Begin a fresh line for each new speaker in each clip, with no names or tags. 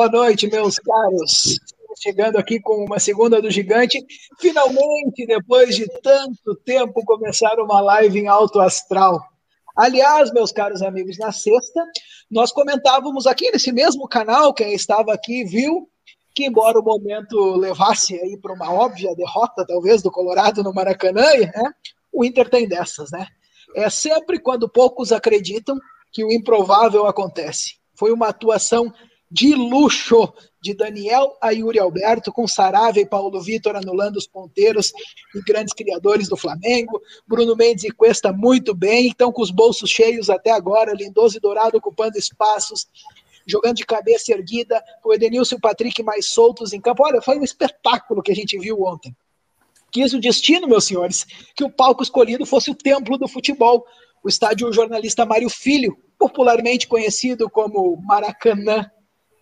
boa noite, meus caros. Chegando aqui com uma segunda do Gigante. Finalmente, depois de tanto tempo, começar uma live em alto astral. Aliás, meus caros amigos, na sexta, nós comentávamos aqui nesse mesmo canal, quem estava aqui viu, que embora o momento levasse aí para uma óbvia derrota, talvez, do Colorado no Maracanã, né, o Inter tem dessas, né? É sempre quando poucos acreditam que o improvável acontece. Foi uma atuação de luxo de Daniel a Yuri Alberto, com Saravia e Paulo Vitor anulando os ponteiros e grandes criadores do Flamengo. Bruno Mendes e Cuesta muito bem, estão com os bolsos cheios até agora. Lindoso e Dourado ocupando espaços, jogando de cabeça erguida. O Edenilson e o Patrick mais soltos em campo. Olha, foi um espetáculo que a gente viu ontem. Quis o destino, meus senhores, que o palco escolhido fosse o templo do futebol, o estádio jornalista Mário Filho, popularmente conhecido como Maracanã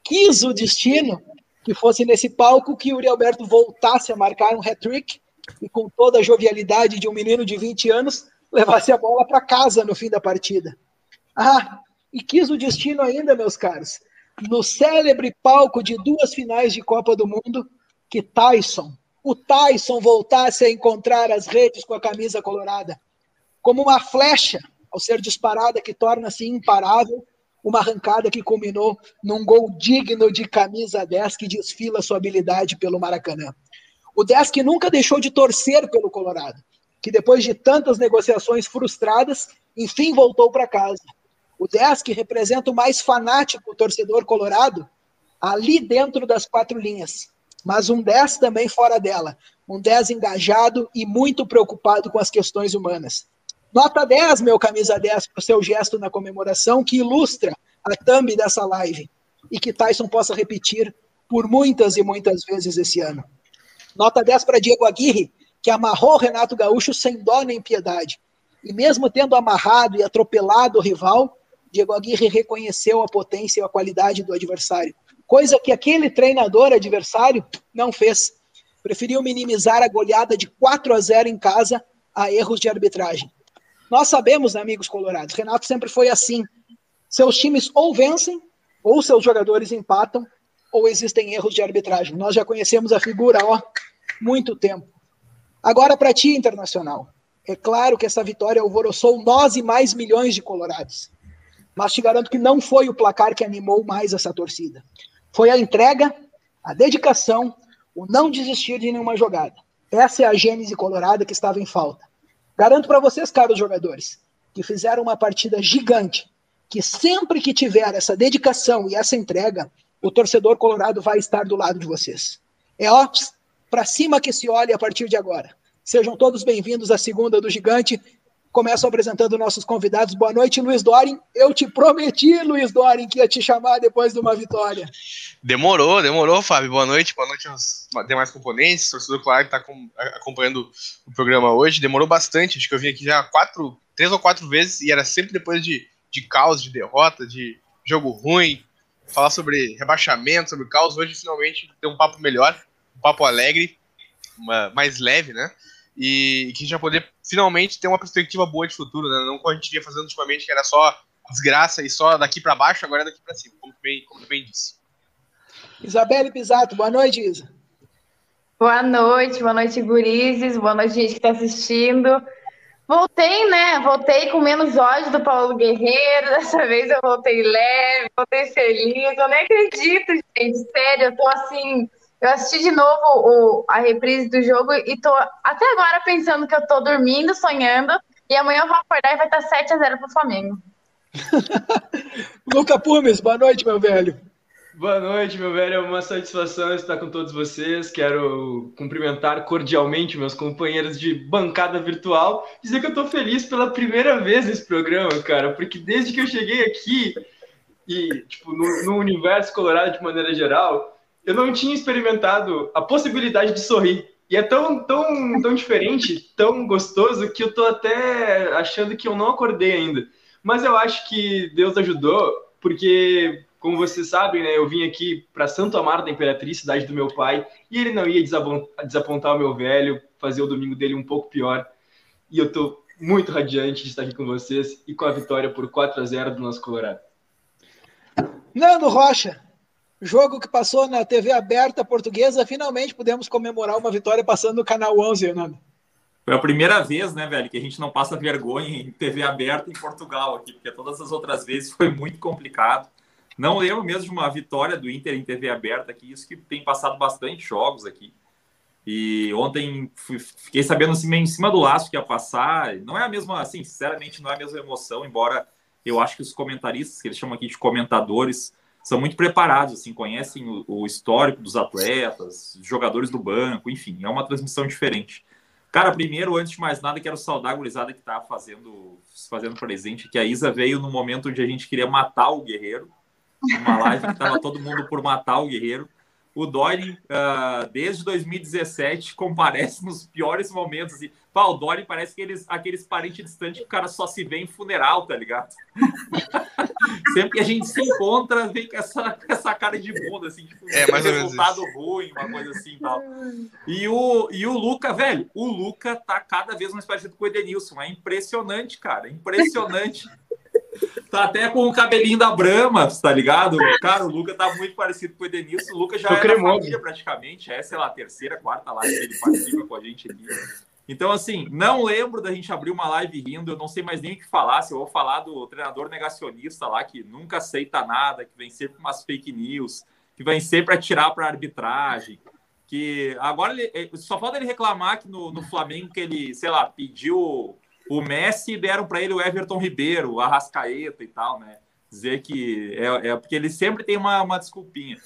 quis o destino que fosse nesse palco que o Uri Alberto voltasse a marcar um hat-trick e com toda a jovialidade de um menino de 20 anos levasse a bola para casa no fim da partida. Ah, e quis o destino ainda, meus caros, no célebre palco de duas finais de Copa do Mundo, que Tyson, o Tyson voltasse a encontrar as redes com a camisa colorada, como uma flecha ao ser disparada que torna-se imparável uma arrancada que culminou num gol digno de camisa 10 que desfila sua habilidade pelo Maracanã. O 10 que nunca deixou de torcer pelo Colorado, que depois de tantas negociações frustradas, enfim voltou para casa. O 10 que representa o mais fanático torcedor colorado, ali dentro das quatro linhas, mas um 10 também fora dela, um 10 engajado e muito preocupado com as questões humanas. Nota 10, meu camisa 10, para o seu gesto na comemoração, que ilustra a thumb dessa live e que Tyson possa repetir por muitas e muitas vezes esse ano. Nota 10 para Diego Aguirre, que amarrou Renato Gaúcho sem dó nem piedade. E mesmo tendo amarrado e atropelado o rival, Diego Aguirre reconheceu a potência e a qualidade do adversário, coisa que aquele treinador adversário não fez. Preferiu minimizar a goleada de 4 a 0 em casa a erros de arbitragem. Nós sabemos, né, amigos colorados, Renato sempre foi assim. Seus times ou vencem, ou seus jogadores empatam, ou existem erros de arbitragem. Nós já conhecemos a figura há muito tempo. Agora, para ti, Internacional, é claro que essa vitória alvoroçou nós e mais milhões de colorados. Mas te garanto que não foi o placar que animou mais essa torcida. Foi a entrega, a dedicação, o não desistir de nenhuma jogada. Essa é a gênese colorada que estava em falta. Garanto para vocês, caros jogadores, que fizeram uma partida gigante, que sempre que tiver essa dedicação e essa entrega, o torcedor colorado vai estar do lado de vocês. É ó, para cima que se olhe a partir de agora. Sejam todos bem-vindos à segunda do Gigante. Começo apresentando nossos convidados. Boa noite, Luiz Dorin. Eu te prometi, Luiz Dorin, que ia te chamar depois de uma vitória.
Demorou, demorou, Fábio. Boa noite, boa noite aos demais componentes, torcedor claro que está acompanhando o programa hoje. Demorou bastante, acho que eu vim aqui já quatro, três ou quatro vezes e era sempre depois de, de caos, de derrota, de jogo ruim, falar sobre rebaixamento, sobre caos. Hoje finalmente tem um papo melhor, um papo alegre, uma, mais leve, né? E que a gente vai poder finalmente ter uma perspectiva boa de futuro, né? Não como a gente vinha fazendo ultimamente, que era só desgraça e só daqui para baixo, agora é daqui para cima, como bem, como bem disse.
Isabelle Pisato, boa noite, Isa.
Boa noite, boa noite, gurizes, boa noite, gente que está assistindo. Voltei, né? Voltei com menos ódio do Paulo Guerreiro. Dessa vez eu voltei leve, voltei feliz. Eu nem acredito, gente. Sério, eu tô assim. Eu assisti de novo o, a reprise do jogo e tô até agora pensando que eu tô dormindo, sonhando. E amanhã eu vou acordar e vai estar 7 a 0 pro Flamengo.
Luca Pumes, boa noite, meu velho.
Boa noite, meu velho. É uma satisfação estar com todos vocês. Quero cumprimentar cordialmente meus companheiros de bancada virtual. Dizer que eu estou feliz pela primeira vez nesse programa, cara, porque desde que eu cheguei aqui e, tipo, no, no universo colorado de maneira geral, eu não tinha experimentado a possibilidade de sorrir. E é tão, tão, tão diferente, tão gostoso, que eu tô até achando que eu não acordei ainda. Mas eu acho que Deus ajudou, porque como vocês sabem, né, eu vim aqui para Santo Amaro da Imperatriz, cidade do meu pai, e ele não ia desapontar o meu velho, fazer o domingo dele um pouco pior. E eu estou muito radiante de estar aqui com vocês e com a vitória por 4 a 0 do nosso Colorado.
Nando Rocha. Jogo que passou na TV aberta portuguesa, finalmente pudemos comemorar uma vitória passando no canal 11, Nando.
Foi a primeira vez, né, velho, que a gente não passa vergonha em TV aberta em Portugal aqui, porque todas as outras vezes foi muito complicado. Não lembro mesmo de uma vitória do Inter em TV aberta aqui, isso que tem passado bastante jogos aqui. E ontem fiquei sabendo assim, meio em cima do laço que ia passar. Não é a mesma, assim, sinceramente, não é a mesma emoção, embora eu acho que os comentaristas, que eles chamam aqui de comentadores, são muito preparados, assim, conhecem o, o histórico dos atletas, jogadores do banco, enfim, é uma transmissão diferente. Cara, primeiro, antes de mais nada, quero saudar a gurizada que tá fazendo, fazendo presente, que a Isa veio no momento onde a gente queria matar o Guerreiro, uma live que tava todo mundo por matar o Guerreiro o Dori, uh, desde 2017, comparece nos piores momentos. Assim. Pá, o Dori parece que eles, aqueles parentes distantes que o cara só se vê em funeral, tá ligado? Sempre que a gente se encontra, vem com essa, com essa cara de bunda, assim, tipo,
é, mais
um resultado ruim, uma coisa assim e tal. E o, e o Luca, velho, o Luca tá cada vez mais parecido com o Edenilson. É impressionante, cara, impressionante. Tá até com o cabelinho da Brahma, tá ligado? Cara, o Luca tá muito parecido com o Edenilson. O Luca já é família praticamente. É, sei lá, a terceira, quarta live que ele participa com a gente aqui. Então, assim, não lembro da gente abrir uma live rindo. Eu não sei mais nem o que falar. Se eu vou falar do treinador negacionista lá, que nunca aceita nada, que vem sempre com umas fake news, que vem sempre atirar para arbitragem. Que agora ele, só falta ele reclamar que no, no Flamengo que ele, sei lá, pediu o Messi deram para ele o Everton Ribeiro, o Arrascaeta e tal, né? Dizer que é, é porque ele sempre tem uma, uma desculpinha.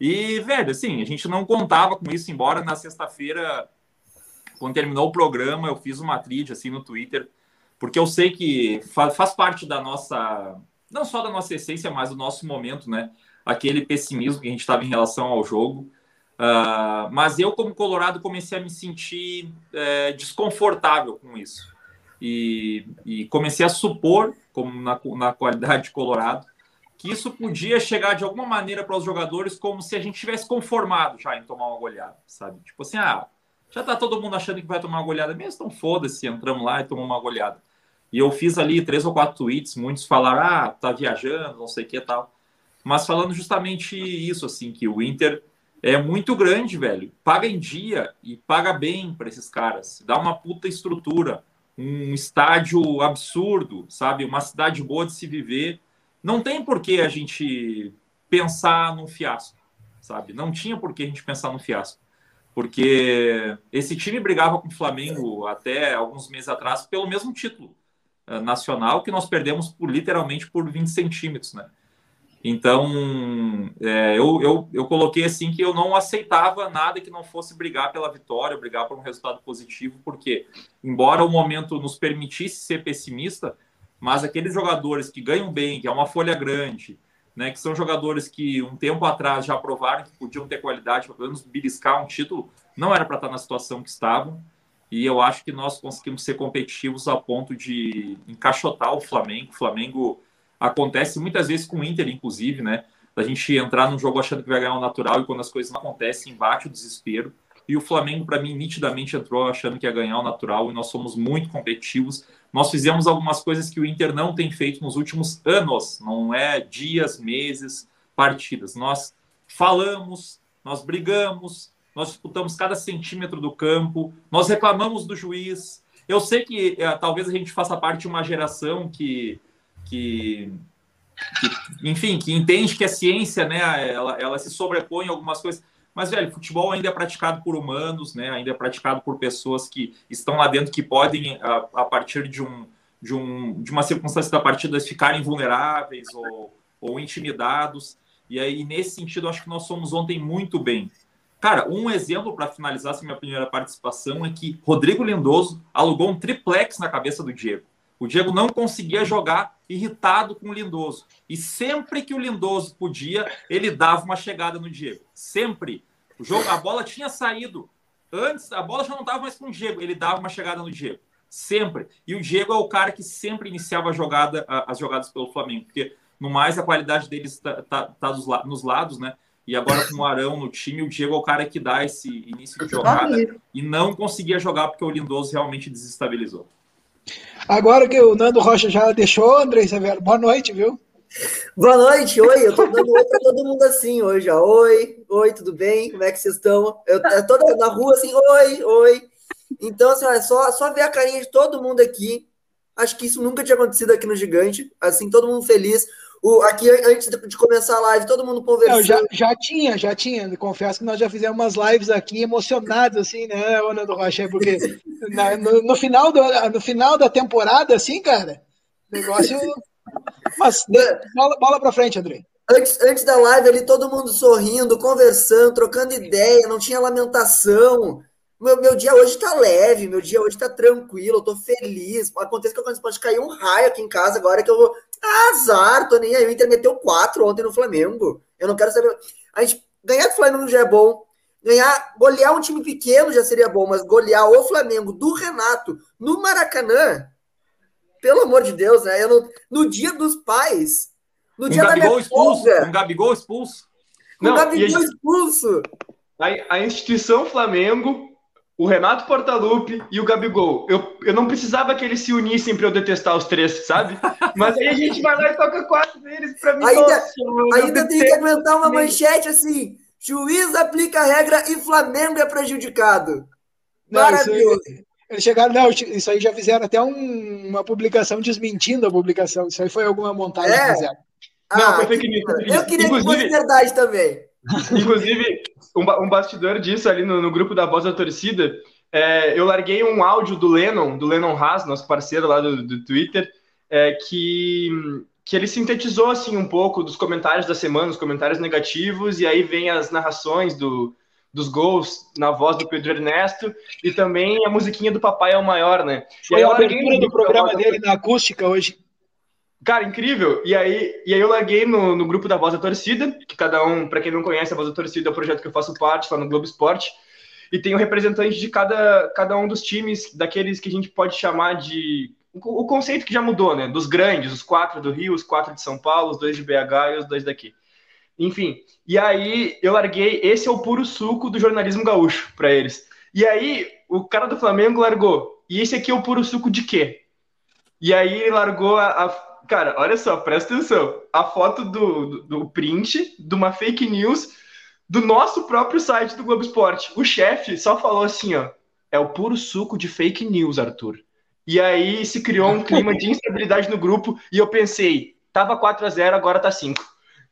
E, velho, assim, a gente não contava com isso, embora na sexta-feira, quando terminou o programa, eu fiz uma trilha assim no Twitter, porque eu sei que faz, parte da nossa, não só da nossa essência, mas do nosso momento, né? Aquele pessimismo que a gente estava em relação ao jogo. Uh, mas eu, como Colorado, comecei a me sentir é, desconfortável com isso e, e comecei a supor, como na, na qualidade de Colorado, que isso podia chegar de alguma maneira para os jogadores como se a gente tivesse conformado já em tomar uma goleada, sabe? Tipo assim, ah, já tá todo mundo achando que vai tomar uma goleada mesmo, então foda-se, entramos lá e tomamos uma goleada. E eu fiz ali três ou quatro tweets, muitos falaram, ah, tá viajando, não sei o que tal. Mas falando justamente isso, assim, que o Inter é muito grande, velho. Paga em dia e paga bem para esses caras. Dá uma puta estrutura um estádio absurdo, sabe? Uma cidade boa de se viver. Não tem por que a gente pensar num fiasco, sabe? Não tinha por que a gente pensar no fiasco. Porque esse time brigava com o Flamengo até alguns meses atrás pelo mesmo título uh, nacional que nós perdemos por literalmente por 20 centímetros, né? Então, é, eu, eu, eu coloquei assim que eu não aceitava nada que não fosse brigar pela vitória, brigar por um resultado positivo, porque, embora o momento nos permitisse ser pessimista, mas aqueles jogadores que ganham bem, que é uma folha grande, né, que são jogadores que um tempo atrás já provaram que podiam ter qualidade pelo menos beliscar um título, não era para estar na situação que estavam. E eu acho que nós conseguimos ser competitivos a ponto de encaixotar o Flamengo. O Flamengo Acontece muitas vezes com o Inter, inclusive, né? Da gente entrar num jogo achando que vai ganhar o natural e quando as coisas não acontecem, bate o desespero. E o Flamengo, para mim, nitidamente entrou achando que ia ganhar o natural e nós somos muito competitivos. Nós fizemos algumas coisas que o Inter não tem feito nos últimos anos, não é dias, meses, partidas. Nós falamos, nós brigamos, nós disputamos cada centímetro do campo, nós reclamamos do juiz. Eu sei que é, talvez a gente faça parte de uma geração que que, que, enfim, que entende que a ciência, né, ela, ela se sobrepõe a algumas coisas. Mas, velho, futebol ainda é praticado por humanos, né? Ainda é praticado por pessoas que estão lá dentro, que podem, a, a partir de, um, de, um, de uma circunstância da partida, ficarem vulneráveis ou, ou intimidados. E aí, nesse sentido, acho que nós somos ontem muito bem. Cara, um exemplo para finalizar essa minha primeira participação é que Rodrigo Lindoso alugou um triplex na cabeça do Diego. O Diego não conseguia jogar irritado com o Lindoso. E sempre que o Lindoso podia, ele dava uma chegada no Diego. Sempre. O jogo, a bola tinha saído. Antes, a bola já não estava mais com o Diego. Ele dava uma chegada no Diego. Sempre. E o Diego é o cara que sempre iniciava a jogada, as jogadas pelo Flamengo. Porque, no mais, a qualidade dele está, tá, tá nos lados, né? E agora com o Arão no time, o Diego é o cara que dá esse início de jogada. E não conseguia jogar porque o Lindoso realmente desestabilizou.
Agora que o Nando Rocha já deixou, André Severo, boa noite, viu?
Boa noite, oi. Eu tô dando oi pra todo mundo assim hoje, ó. Oi, oi, tudo bem? Como é que vocês estão? Eu, tô na rua assim, oi, oi. Então, assim, é só, só ver a carinha de todo mundo aqui. Acho que isso nunca tinha acontecido aqui no Gigante. Assim, todo mundo feliz. O, aqui, antes de começar a live, todo mundo conversando.
já, já tinha, já tinha. Confesso que nós já fizemos umas lives aqui emocionados, assim, né, Ana do Rocha? Porque na, no, no, final do, no final da temporada, assim, cara, negócio. Mas bola, bola pra frente, André.
Antes, antes da live ali, todo mundo sorrindo, conversando, trocando ideia, não tinha lamentação. Meu, meu dia hoje tá leve, meu dia hoje tá tranquilo, eu tô feliz. Acontece que pode cair um raio aqui em casa agora que eu vou. Azar, tô nem aí. O Inter meteu quatro ontem no Flamengo. Eu não quero saber. A gente ganhar do Flamengo já é bom. Ganhar, golear um time pequeno já seria bom, mas golear o Flamengo do Renato no Maracanã, pelo amor de Deus, né? Eu não, no dia dos pais, no
um
dia
Gabigol
da minha
expulso,
folga,
um Gabigol expulso.
o
Não,
Gabigol
a
expulso.
A, a instituição Flamengo, o Renato Portaluppi e o Gabigol. Eu, eu não precisava que eles se unissem pra eu detestar os três, sabe? Mas aí a gente vai lá e toca quatro deles pra mim.
Ainda-
nossa,
Ainda tem que aguentar uma manchete assim: juiz aplica a regra e Flamengo é prejudicado. Maravilhoso.
eles chegaram, não, isso aí já fizeram até um- uma publicação desmentindo a publicação. Isso aí foi alguma montagem
É?
que fizeram.
Não, foi
que
fake news,
Eu queria que fosse
Inclusive-
verdade também.
Inclusive, um, um bastidor disso ali no, no grupo da Voz da Torcida, é, eu larguei um áudio do Lennon, do Lennon Haas, nosso parceiro lá do, do Twitter, é, que, que ele sintetizou assim um pouco dos comentários da semana, os comentários negativos, e aí vem as narrações do, dos gols na voz do Pedro Ernesto, e também a musiquinha do Papai é o Maior, né? E
Foi
aí
a abertura do programa dele na acústica hoje.
Cara, incrível. E aí, e aí eu larguei no, no grupo da Voz da Torcida, que cada um, para quem não conhece, a Voz da Torcida é o projeto que eu faço parte lá no Globo Esporte. E tem um representante de cada, cada um dos times, daqueles que a gente pode chamar de. O, o conceito que já mudou, né? Dos grandes, os quatro do Rio, os quatro de São Paulo, os dois de BH e os dois daqui. Enfim, e aí eu larguei. Esse é o puro suco do jornalismo gaúcho para eles. E aí o cara do Flamengo largou. E esse aqui é o puro suco de quê? E aí ele largou a, a- Cara, olha só, presta atenção. A foto do, do, do print de uma fake news do nosso próprio site do Globo Esporte. O chefe só falou assim, ó. É o puro suco de fake news, Arthur. E aí se criou um clima de instabilidade no grupo e eu pensei, tava 4 a 0 agora tá 5.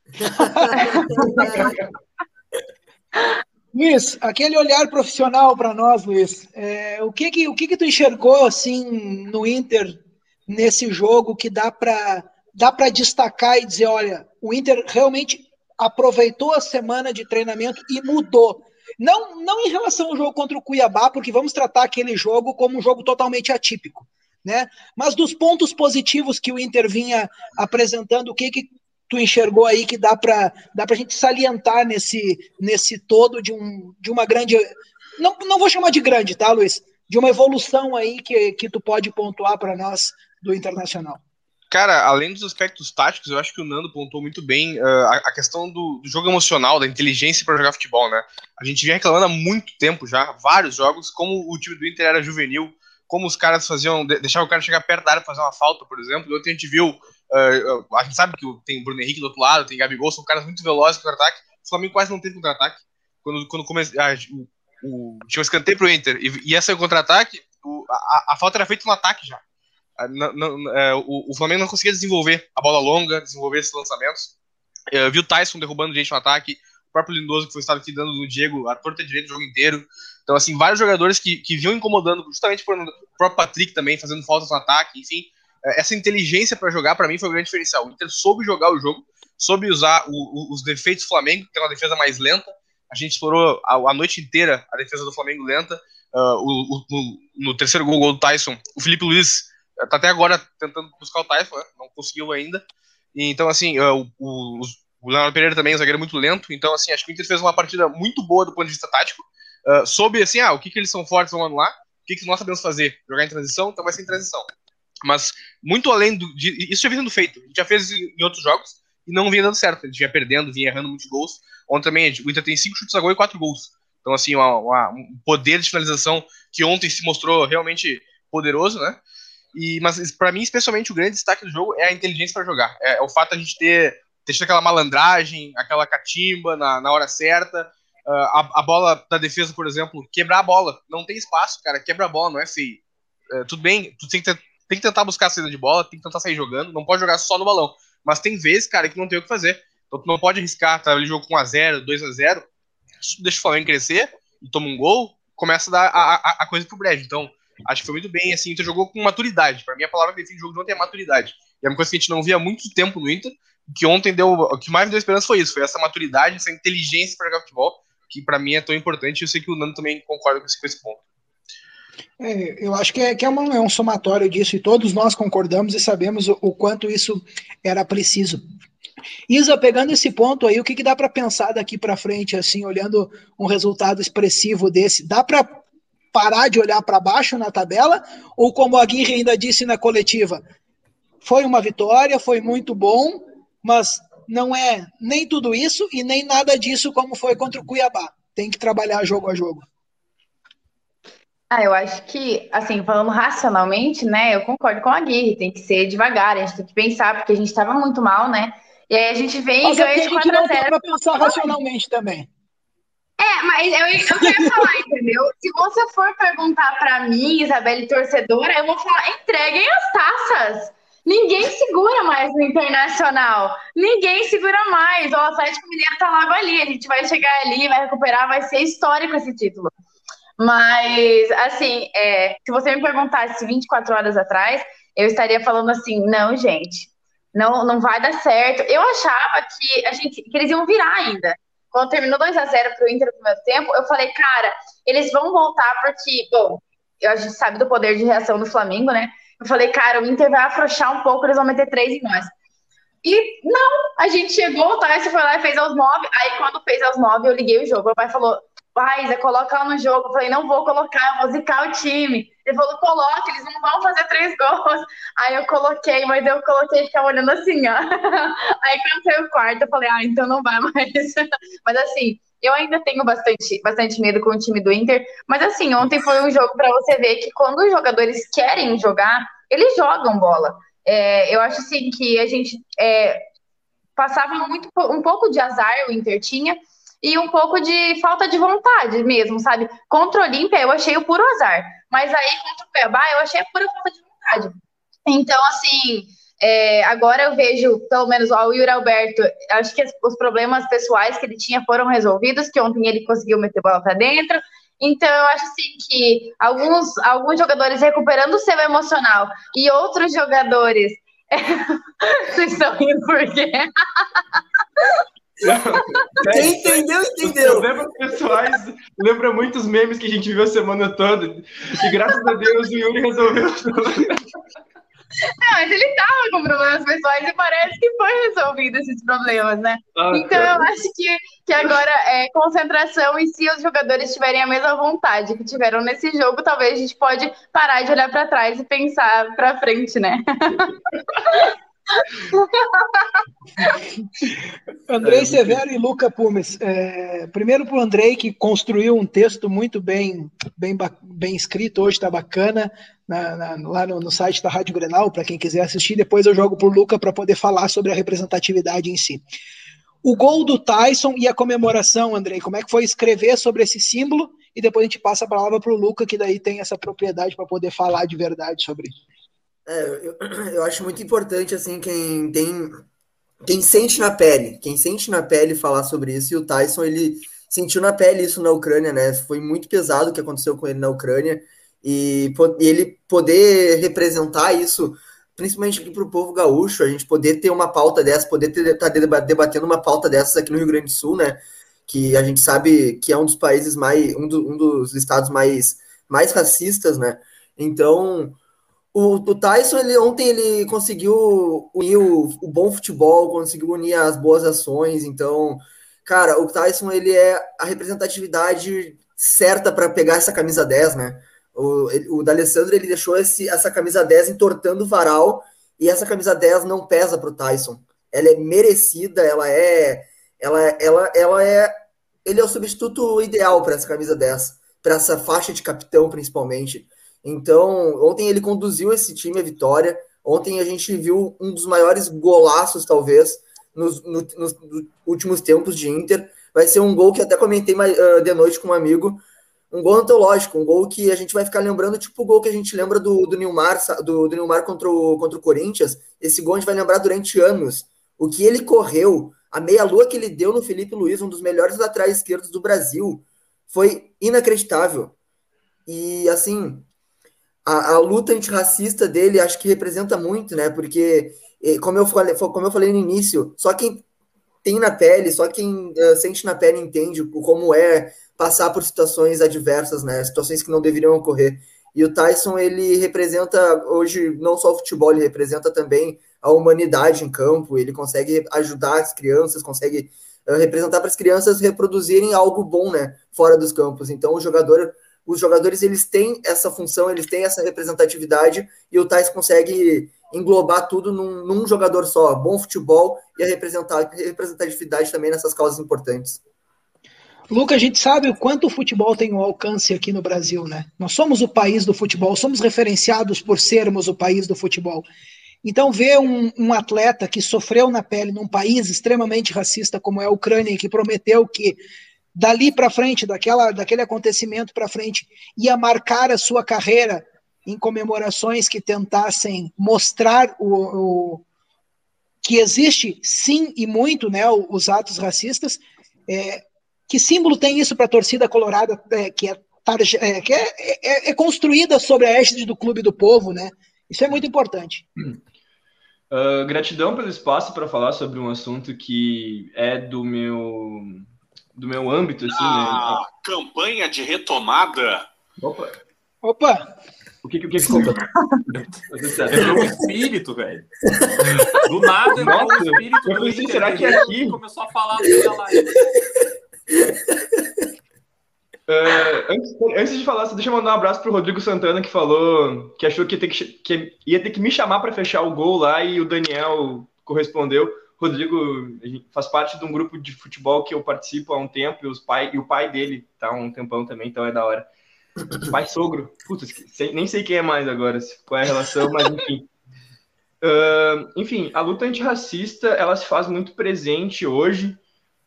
Luiz, aquele olhar profissional para nós, Luiz, é, o que que o que que tu enxergou assim no Inter nesse jogo que dá para dá para destacar e dizer, olha, o Inter realmente aproveitou a semana de treinamento e mudou. Não, não em relação ao jogo contra o Cuiabá, porque vamos tratar aquele jogo como um jogo totalmente atípico, né? Mas dos pontos positivos que o Inter vinha apresentando, o que que tu enxergou aí que dá para dá para a gente salientar nesse nesse todo de um de uma grande não, não vou chamar de grande, tá, Luiz? De uma evolução aí que, que tu pode pontuar para nós do Internacional.
Cara, além dos aspectos táticos, eu acho que o Nando pontuou muito bem uh, a, a, questão do, do, jogo emocional, da inteligência para jogar futebol, né? A gente vinha reclamando há muito tempo já, vários jogos, como o time do Inter era juvenil, como os caras faziam, deixavam o cara chegar perto da área para fazer uma falta, por exemplo. Ontem a gente viu, uh, a gente sabe que tem o Bruno Henrique do outro lado, tem Gabigol, são caras muito velozes contra-ataque. O Flamengo quase não teve contra-ataque. Quando, quando come, ah, o, tinha um escanteio pro Inter e ia sair o contra-ataque, a, a falta era feita no ataque já. Não, é, o, o, Flamengo não conseguia desenvolver a bola longa, desenvolver esses lançamentos. É, viu o Tyson derrubando gente no ataque, o próprio Lindoso que foi estado aqui dando no Diego a torta direita o jogo inteiro. Então, assim, vários jogadores que, que vinham incomodando, justamente por o próprio Patrick também, fazendo faltas no ataque, enfim. É, essa inteligência para jogar, para mim, foi o grande diferencial. O Inter soube jogar o jogo, soube usar o, o, os defeitos do Flamengo, que tem uma defesa mais lenta. A gente explorou a, a noite inteira a defesa do Flamengo lenta. Uh, o, no terceiro gol, gol do Tyson, o Felipe Luiz tá até agora tentando buscar o Tyson, né? não conseguiu ainda. E, então, assim, o, o, o Leonardo Pereira também é um zagueiro muito lento. Então, assim, acho que o Inter fez uma partida muito boa do ponto de vista tático. Uh, soube, assim, ah, o que, que eles são fortes, vamos lá. O que, que nós sabemos fazer? Jogar em transição, então vai ser em transição. Mas, muito além do, de. Isso já vinha sendo feito. A gente já fez em outros jogos e não vinha dando certo. Gente vinha perdendo, vinha errando muitos gols. Ontem também, o Inter tem cinco chutes a gol e quatro gols. Então, assim, uma, uma, um poder de finalização que ontem se mostrou realmente poderoso, né? E, mas para mim, especialmente, o grande destaque do jogo é a inteligência para jogar. É, é, o fato de a gente ter, ter aquela malandragem, aquela catimba na, na hora certa. Uh, a, a, bola da defesa, por exemplo, quebrar a bola. Não tem espaço, cara. Quebra a bola, não é feio. Uh, tudo bem, tu tem que, ter, tem que tentar buscar a saída de bola, tem que tentar sair jogando, não pode jogar só no balão. Mas tem vezes, cara, que não tem o que fazer. Então tu não pode arriscar, tá ali jogo com 1x0, 2x0, deixa o Flamengo crescer e toma um gol, começa a dar a, a, a coisa pro breve. Então, acho que foi muito bem, assim, tu jogou com maturidade. Para mim, a palavra define o jogo de ontem é maturidade. E é uma coisa que a gente não via há muito tempo no Inter, que ontem deu, o que mais me deu esperança foi isso, foi essa maturidade, essa inteligência para jogar futebol, que para mim é tão importante, e eu sei que o Nando também concorda com esse, com esse ponto.
É, eu acho que, é, que é, uma, é, um somatório disso, e todos nós concordamos e sabemos o, o quanto isso era preciso. Isa, pegando esse ponto aí, o que, que dá para pensar daqui para frente, assim, olhando um resultado expressivo desse? Dá para parar de olhar para baixo na tabela? Ou como a Aguirre ainda disse na coletiva, foi uma vitória, foi muito bom, mas não é nem tudo isso e nem nada disso como foi contra o Cuiabá. Tem que trabalhar jogo a jogo.
Ah, eu acho que, assim, falando racionalmente, né, eu concordo com a Aguirre, tem que ser devagar, a gente tem que pensar, porque a gente estava muito mal, né, e aí a gente vem
Mas e ganha de 4 a 0. Mas para pensar racionalmente também.
É, mas eu, eu queria falar, entendeu? Se você for perguntar para mim, Isabelle torcedora, eu vou falar: entreguem as taças. Ninguém segura mais no internacional. Ninguém segura mais. O Atlético Mineiro tá logo ali. A gente vai chegar ali, vai recuperar, vai ser histórico esse título. Mas, assim, é, se você me perguntasse 24 horas atrás, eu estaria falando assim: não, gente, não, não vai dar certo. Eu achava que a gente que eles iam virar ainda. Quando terminou 2 a 0 para o Inter no primeiro tempo, eu falei, cara, eles vão voltar porque, bom, a gente sabe do poder de reação do Flamengo, né? Eu falei, cara, o Inter vai afrouxar um pouco, eles vão meter três em nós. E não, a gente chegou, o Tyson foi lá e fez aos nove. Aí quando fez aos nove, eu liguei o jogo. Meu pai falou: Paiza, coloca ela no jogo. Eu falei, não vou colocar, eu vou zicar o time. Ele falou, coloca, eles não vão fazer três gols. Aí eu coloquei, mas eu coloquei e ficava olhando assim, ó. Aí saiu o quarto, eu falei, ah, então não vai mais. Mas assim, eu ainda tenho bastante, bastante medo com o time do Inter. Mas assim, ontem foi um jogo para você ver que quando os jogadores querem jogar, eles jogam bola. É, eu acho assim que a gente é, passava muito um pouco de azar, o Inter tinha e um pouco de falta de vontade mesmo, sabe? Contra o Olímpia eu achei o puro azar, mas aí contra o Cuiabá eu achei a pura falta de vontade. Então, assim, é, agora eu vejo, pelo menos, ó, o Yuri Alberto, acho que os problemas pessoais que ele tinha foram resolvidos, que ontem ele conseguiu meter bola para dentro. Então, eu acho assim que alguns, alguns jogadores recuperando o seu emocional e outros jogadores. Vocês estão rindo por quê?
Quem entendeu, entendeu.
Problemas pessoais lembra muitos memes que a gente viu a semana toda. E graças a Deus o Yuri resolveu.
Não, mas ele estava com problemas pessoais e parece que foi resolvido esses problemas, né? Ah, então cara. eu acho que, que agora é concentração e se os jogadores tiverem a mesma vontade que tiveram nesse jogo, talvez a gente pode parar de olhar para trás e pensar para frente, né?
Andrei Severo e Luca Pumes. É, primeiro para o Andrei, que construiu um texto muito bem, bem, bem escrito, hoje está bacana, na, na, lá no, no, site da Rádio Grenal, para quem quiser assistir. Depois eu jogo para o Luca para poder falar sobre a representatividade em si. O gol do Tyson e a comemoração, Andrei, como é que foi escrever sobre esse símbolo? E depois a gente passa a palavra para o Luca, que daí tem essa propriedade para poder falar de verdade sobre isso.
É, eu, eu acho muito importante, assim, quem tem. Quem sente na pele, quem sente na pele falar sobre isso, e o Tyson, ele sentiu na pele isso na Ucrânia, né? Foi muito pesado o que aconteceu com ele na Ucrânia, e, ele poder representar isso, principalmente aqui para o povo gaúcho, a gente poder ter uma pauta dessa, poder estar tá debatendo uma pauta dessas aqui no Rio Grande do Sul, né? Que a gente sabe que é um dos países mais, um, do, um dos estados mais, mais racistas, né? Então, o, o, Tyson, ele, ontem, ele conseguiu unir o, o, bom futebol, conseguiu unir as boas ações. Então, cara, o Tyson, ele é a representatividade certa para pegar essa camisa 10, né? O, o D'Alessandro, ele deixou esse, essa camisa 10 entortando o varal e essa camisa 10 não pesa para o Tyson. Ela é merecida, ela é, ela, ela, ela é, ele é o substituto ideal para essa camisa 10, para essa faixa de capitão, principalmente. Então, ontem ele conduziu esse time à vitória. Ontem a gente viu um dos maiores golaços, talvez, nos, no, nos últimos tempos de Inter. Vai ser um gol que até comentei uh, de noite com um amigo. Um gol antológico, um gol que a gente vai ficar lembrando, tipo o gol que a gente lembra do, do Nilmar, do, do Nilmar contra o, contra o Corinthians. Esse gol a gente vai lembrar durante anos. O que ele correu, a meia-lua que ele deu no Felipe Luiz, um dos melhores laterais esquerdos do Brasil, foi inacreditável. E assim, a, a, luta antirracista dele acho que representa muito, né? Porque, como eu falei, como eu falei no início, só quem tem na pele, só quem uh, sente na pele entende como é passar por situações adversas, né? Situações que não deveriam ocorrer. E o Tyson, ele representa hoje não só o futebol, ele representa também a humanidade em campo, ele consegue ajudar as crianças, consegue uh, representar para as crianças reproduzirem algo bom, né, fora dos campos. Então, o jogador os jogadores eles têm essa função, eles têm essa representatividade e o Tais consegue englobar tudo num, num jogador só, bom futebol e a representatividade também nessas causas importantes.
Luca, a gente sabe o quanto o futebol tem um alcance aqui no Brasil, né? Nós somos o país do futebol, somos referenciados por sermos o país do futebol. Então, ver um, um, atleta que sofreu na pele num país extremamente racista como é a Ucrânia, que prometeu que dali para frente, daquela, daquele acontecimento para frente, ia marcar a sua carreira em comemorações que tentassem mostrar o, o que existe sim e muito né, os atos racistas. É, que símbolo tem isso para a torcida colorada é, que, é, é, que é, é, é, construída sobre a égide do clube do povo, né? Isso é muito importante.
Uh, gratidão pelo espaço para falar sobre um assunto que é do meu do meu âmbito, assim,
a né? campanha de retomada.
Opa!
Opa!
O que, o que, que você
É o espírito, velho. Do nada o espírito
eu pensei, será que é aqui?
Começou a falar live.
Uh, antes, antes, de falar, deixa eu mandar um abraço pro Rodrigo Santana que falou que achou que ia ter que, que, ia ter que me chamar para fechar o gol lá e o Daniel correspondeu. Rodrigo faz parte de um grupo de futebol que eu participo há um tempo e, os pai, e o pai dele tá há um tempão também, então é da hora. Pai sogro, putz, nem sei quem é mais agora, qual é a relação, mas enfim. Uh, enfim, a luta antirracista ela se faz muito presente hoje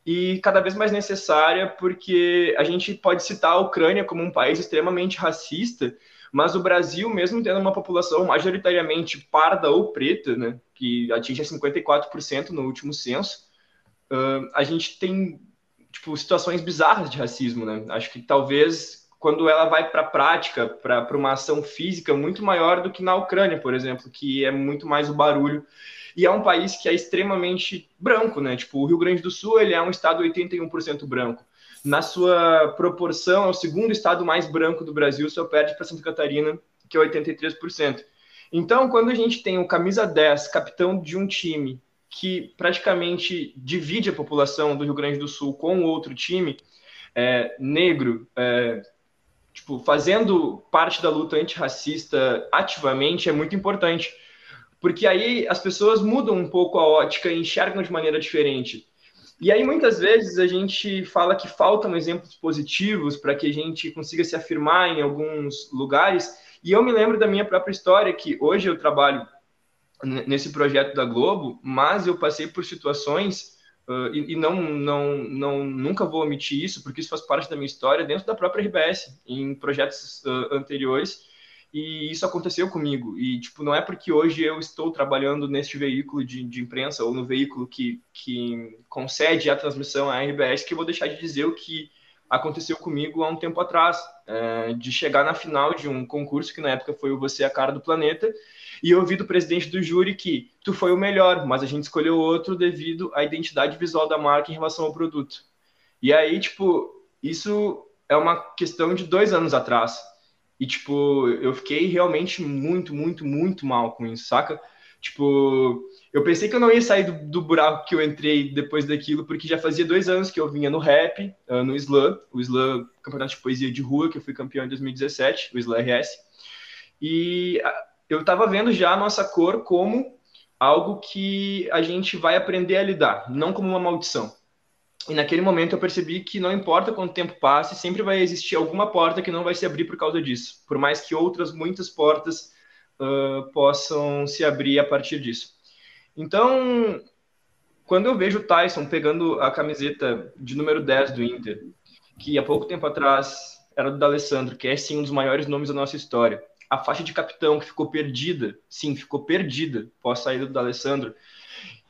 e cada vez mais necessária porque a gente pode citar a Ucrânia como um país extremamente racista, mas o Brasil, mesmo tendo uma população majoritariamente parda ou preta, né, que atinge 54% no último censo, uh, a gente tem tipo, situações bizarras de racismo. Né? Acho que talvez quando ela vai para a prática, para uma ação física muito maior do que na Ucrânia, por exemplo, que é muito mais o barulho. E é um país que é extremamente branco, né? Tipo, o Rio Grande do Sul, ele é um estado 81% branco na sua proporção, é o segundo estado mais branco do Brasil, só perde para Santa Catarina, que é 83%. Então, quando a gente tem o camisa 10, capitão de um time que praticamente divide a população do Rio Grande do Sul com outro time, é, negro, é, tipo, fazendo parte da luta antirracista ativamente, é muito importante. Porque aí as pessoas mudam um pouco a ótica e enxergam de maneira diferente. E aí, muitas vezes, a gente fala que faltam exemplos positivos para que a gente consiga se afirmar em alguns lugares. E eu me lembro da minha própria história, que hoje eu trabalho nesse projeto da Globo, mas eu passei por situações, uh, e, e, não, não, não, nunca vou omitir isso, porque isso faz parte da minha história, dentro da própria RBS, em projetos uh, anteriores, e isso aconteceu comigo. E, tipo, não é porque hoje eu estou trabalhando neste veículo de, de imprensa ou no veículo que, que concede a transmissão à RBS que eu vou deixar de dizer o que aconteceu comigo há um tempo atrás, é, de chegar na final de um concurso que na época foi o Você é a Cara do Planeta, e ouvir do presidente do júri que tu foi o melhor, mas a gente escolheu outro devido à identidade visual da marca em relação ao produto. E aí, tipo, isso é uma questão de dois anos atrás. E, tipo, eu fiquei realmente muito, muito, muito mal com isso, saca? Tipo, eu pensei que eu não ia sair do, do, buraco que eu entrei depois daquilo, porque já fazia dois anos que eu vinha no rap, uh, no slam, o slam, campeonato de poesia de rua, que eu fui campeão em 2017, o slam RS. E uh, eu tava vendo já a nossa cor como algo que a gente vai aprender a lidar, não como uma maldição. E naquele momento eu percebi que não importa quanto tempo passe, sempre vai existir alguma porta que não vai se abrir por causa disso. Por mais que outras muitas portas uh, possam se abrir a partir disso. Então, quando eu vejo o Tyson pegando a camiseta de número 10 do Inter, que há pouco tempo atrás era do D'Alessandro, que é sim um dos maiores nomes da nossa história, a faixa de capitão que ficou perdida, sim, ficou perdida após a saída do D'Alessandro,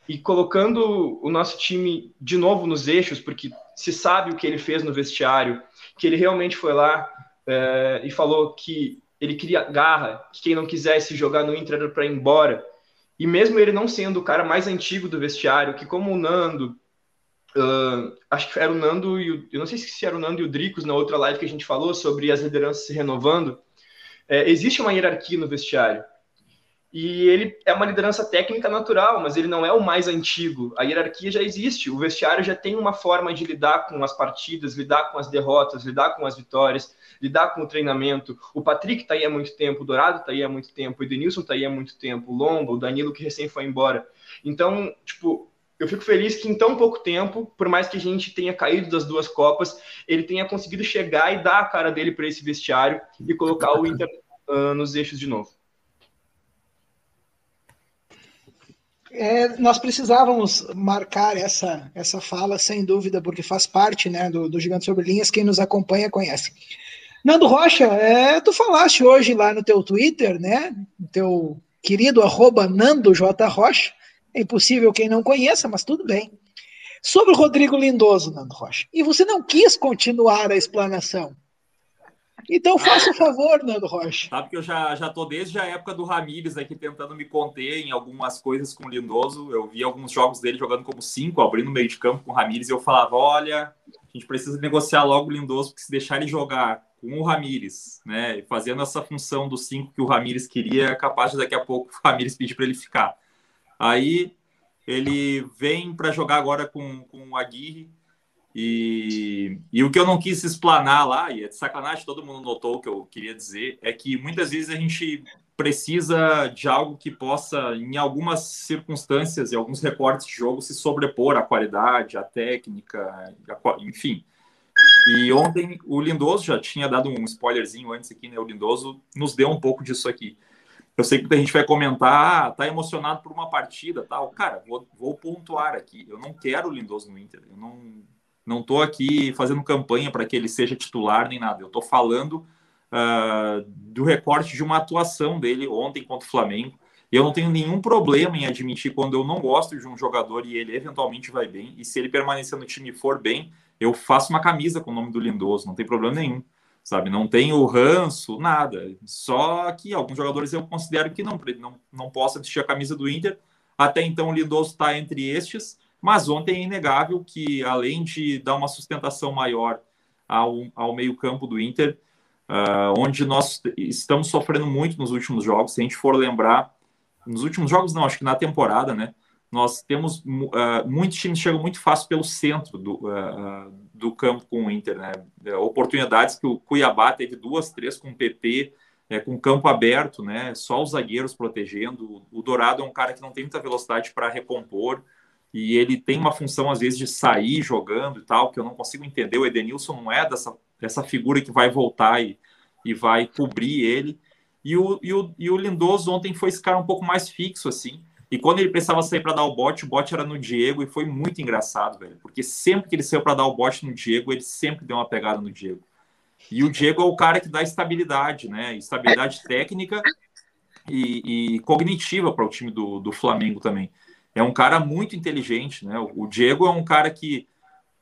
e colocando o nosso time de novo nos eixos, porque se sabe o que ele fez no vestiário, que ele realmente foi lá é, e falou que ele queria garra, que quem não quisesse jogar no Inter era para ir embora. E mesmo ele não sendo o cara mais antigo do vestiário, que como o Nando, uh, acho que era o Nando e o, eu não sei se era o Nando e o Dricos na outra live que a gente falou sobre as lideranças se renovando, é, existe uma hierarquia no vestiário. E ele é uma liderança técnica natural, mas ele não é o mais antigo. A hierarquia já existe. O vestiário já tem uma forma de lidar com as partidas, lidar com as derrotas, lidar com as vitórias, lidar com o treinamento. O Patrick está aí há muito tempo, o Dourado está aí há muito tempo, o Edenilson está aí há muito tempo, o Lombo, o Danilo que recém foi embora. Então, tipo, eu fico feliz que em tão pouco tempo, por mais que a gente tenha caído das duas Copas, ele tenha conseguido chegar e dar a cara dele para esse vestiário e colocar o Inter uh, nos eixos de novo.
É, nós precisávamos marcar essa, essa fala, sem dúvida, porque faz parte né, do, do Gigante Sobre Linhas, quem nos acompanha conhece. Nando Rocha, é, tu falaste hoje lá no teu Twitter, né, teu querido arroba Nando J. Rocha, é impossível quem não conheça, mas tudo bem. Sobre o Rodrigo Lindoso, Nando Rocha, e você não quis continuar a explanação. Então faça o um favor, Nando Rocha.
Sabe que eu já, já tô desde a época do Ramires aqui tentando me conter em algumas coisas com o Lindoso. Eu vi alguns jogos dele jogando como cinco, abrindo meio de campo com o Ramires, e eu falava: olha, a gente precisa negociar logo o Lindoso, porque se deixar ele jogar com o Ramires, né, fazendo essa função do cinco que o Ramires queria, é capaz de daqui a pouco o Ramires pedir para ele ficar. Aí ele vem para jogar agora com, com o Aguirre e, e o que eu não quis explanar lá, e é de sacanagem, todo mundo notou o que eu queria dizer, é que muitas vezes a gente precisa de algo que possa, em algumas circunstâncias e alguns recortes de jogo, se sobrepor à qualidade, à técnica, enfim. E ontem o Lindoso já tinha dado um spoilerzinho antes aqui, né? O Lindoso nos deu um pouco disso aqui. Eu sei que a gente vai comentar, ah, tá emocionado por uma partida, tal. Cara, vou, vou pontuar aqui. Eu não quero o Lindoso no Inter. Eu não, não estou aqui fazendo campanha para que ele seja titular nem nada. Eu estou falando uh, do recorte de uma atuação dele ontem contra o Flamengo. Eu não tenho nenhum problema em admitir quando eu não gosto de um jogador e ele eventualmente vai bem. E se ele permanecer no time e for bem, eu faço uma camisa com o nome do Lindoso, não tem problema nenhum. Sabe, não tem o ranço, nada. Só que alguns jogadores eu considero que não, não, não possa vestir a camisa do Inter. Até então, o Lindoso está entre estes. Mas ontem é inegável que, além de dar uma sustentação maior ao, ao meio-campo do Inter, uh, onde nós estamos sofrendo muito nos últimos jogos, se a gente for lembrar, nos últimos jogos, não, acho que na temporada, né? Nós temos uh, muitos times chegam muito fácil pelo centro do, uh, do campo com o Inter, né? Oportunidades que o Cuiabá teve duas, três com o PP, é, com campo aberto, né? Só os zagueiros protegendo. O Dourado é um cara que não tem muita velocidade para recompor e ele tem uma função, às vezes, de sair jogando e tal, que eu não consigo entender. O Edenilson não é dessa, dessa figura que vai voltar e, e vai cobrir ele. E o, e, o, e o Lindoso ontem foi esse cara um pouco mais fixo, assim. E quando ele precisava sair para dar o bote, o bote era no Diego e foi muito engraçado, velho. Porque sempre que ele saiu para dar o bote no Diego, ele sempre deu uma pegada no Diego. E o Diego é o cara que dá estabilidade, né? Estabilidade técnica e, e cognitiva para o time do, do Flamengo também é um cara muito inteligente, né? O Diego é um cara que,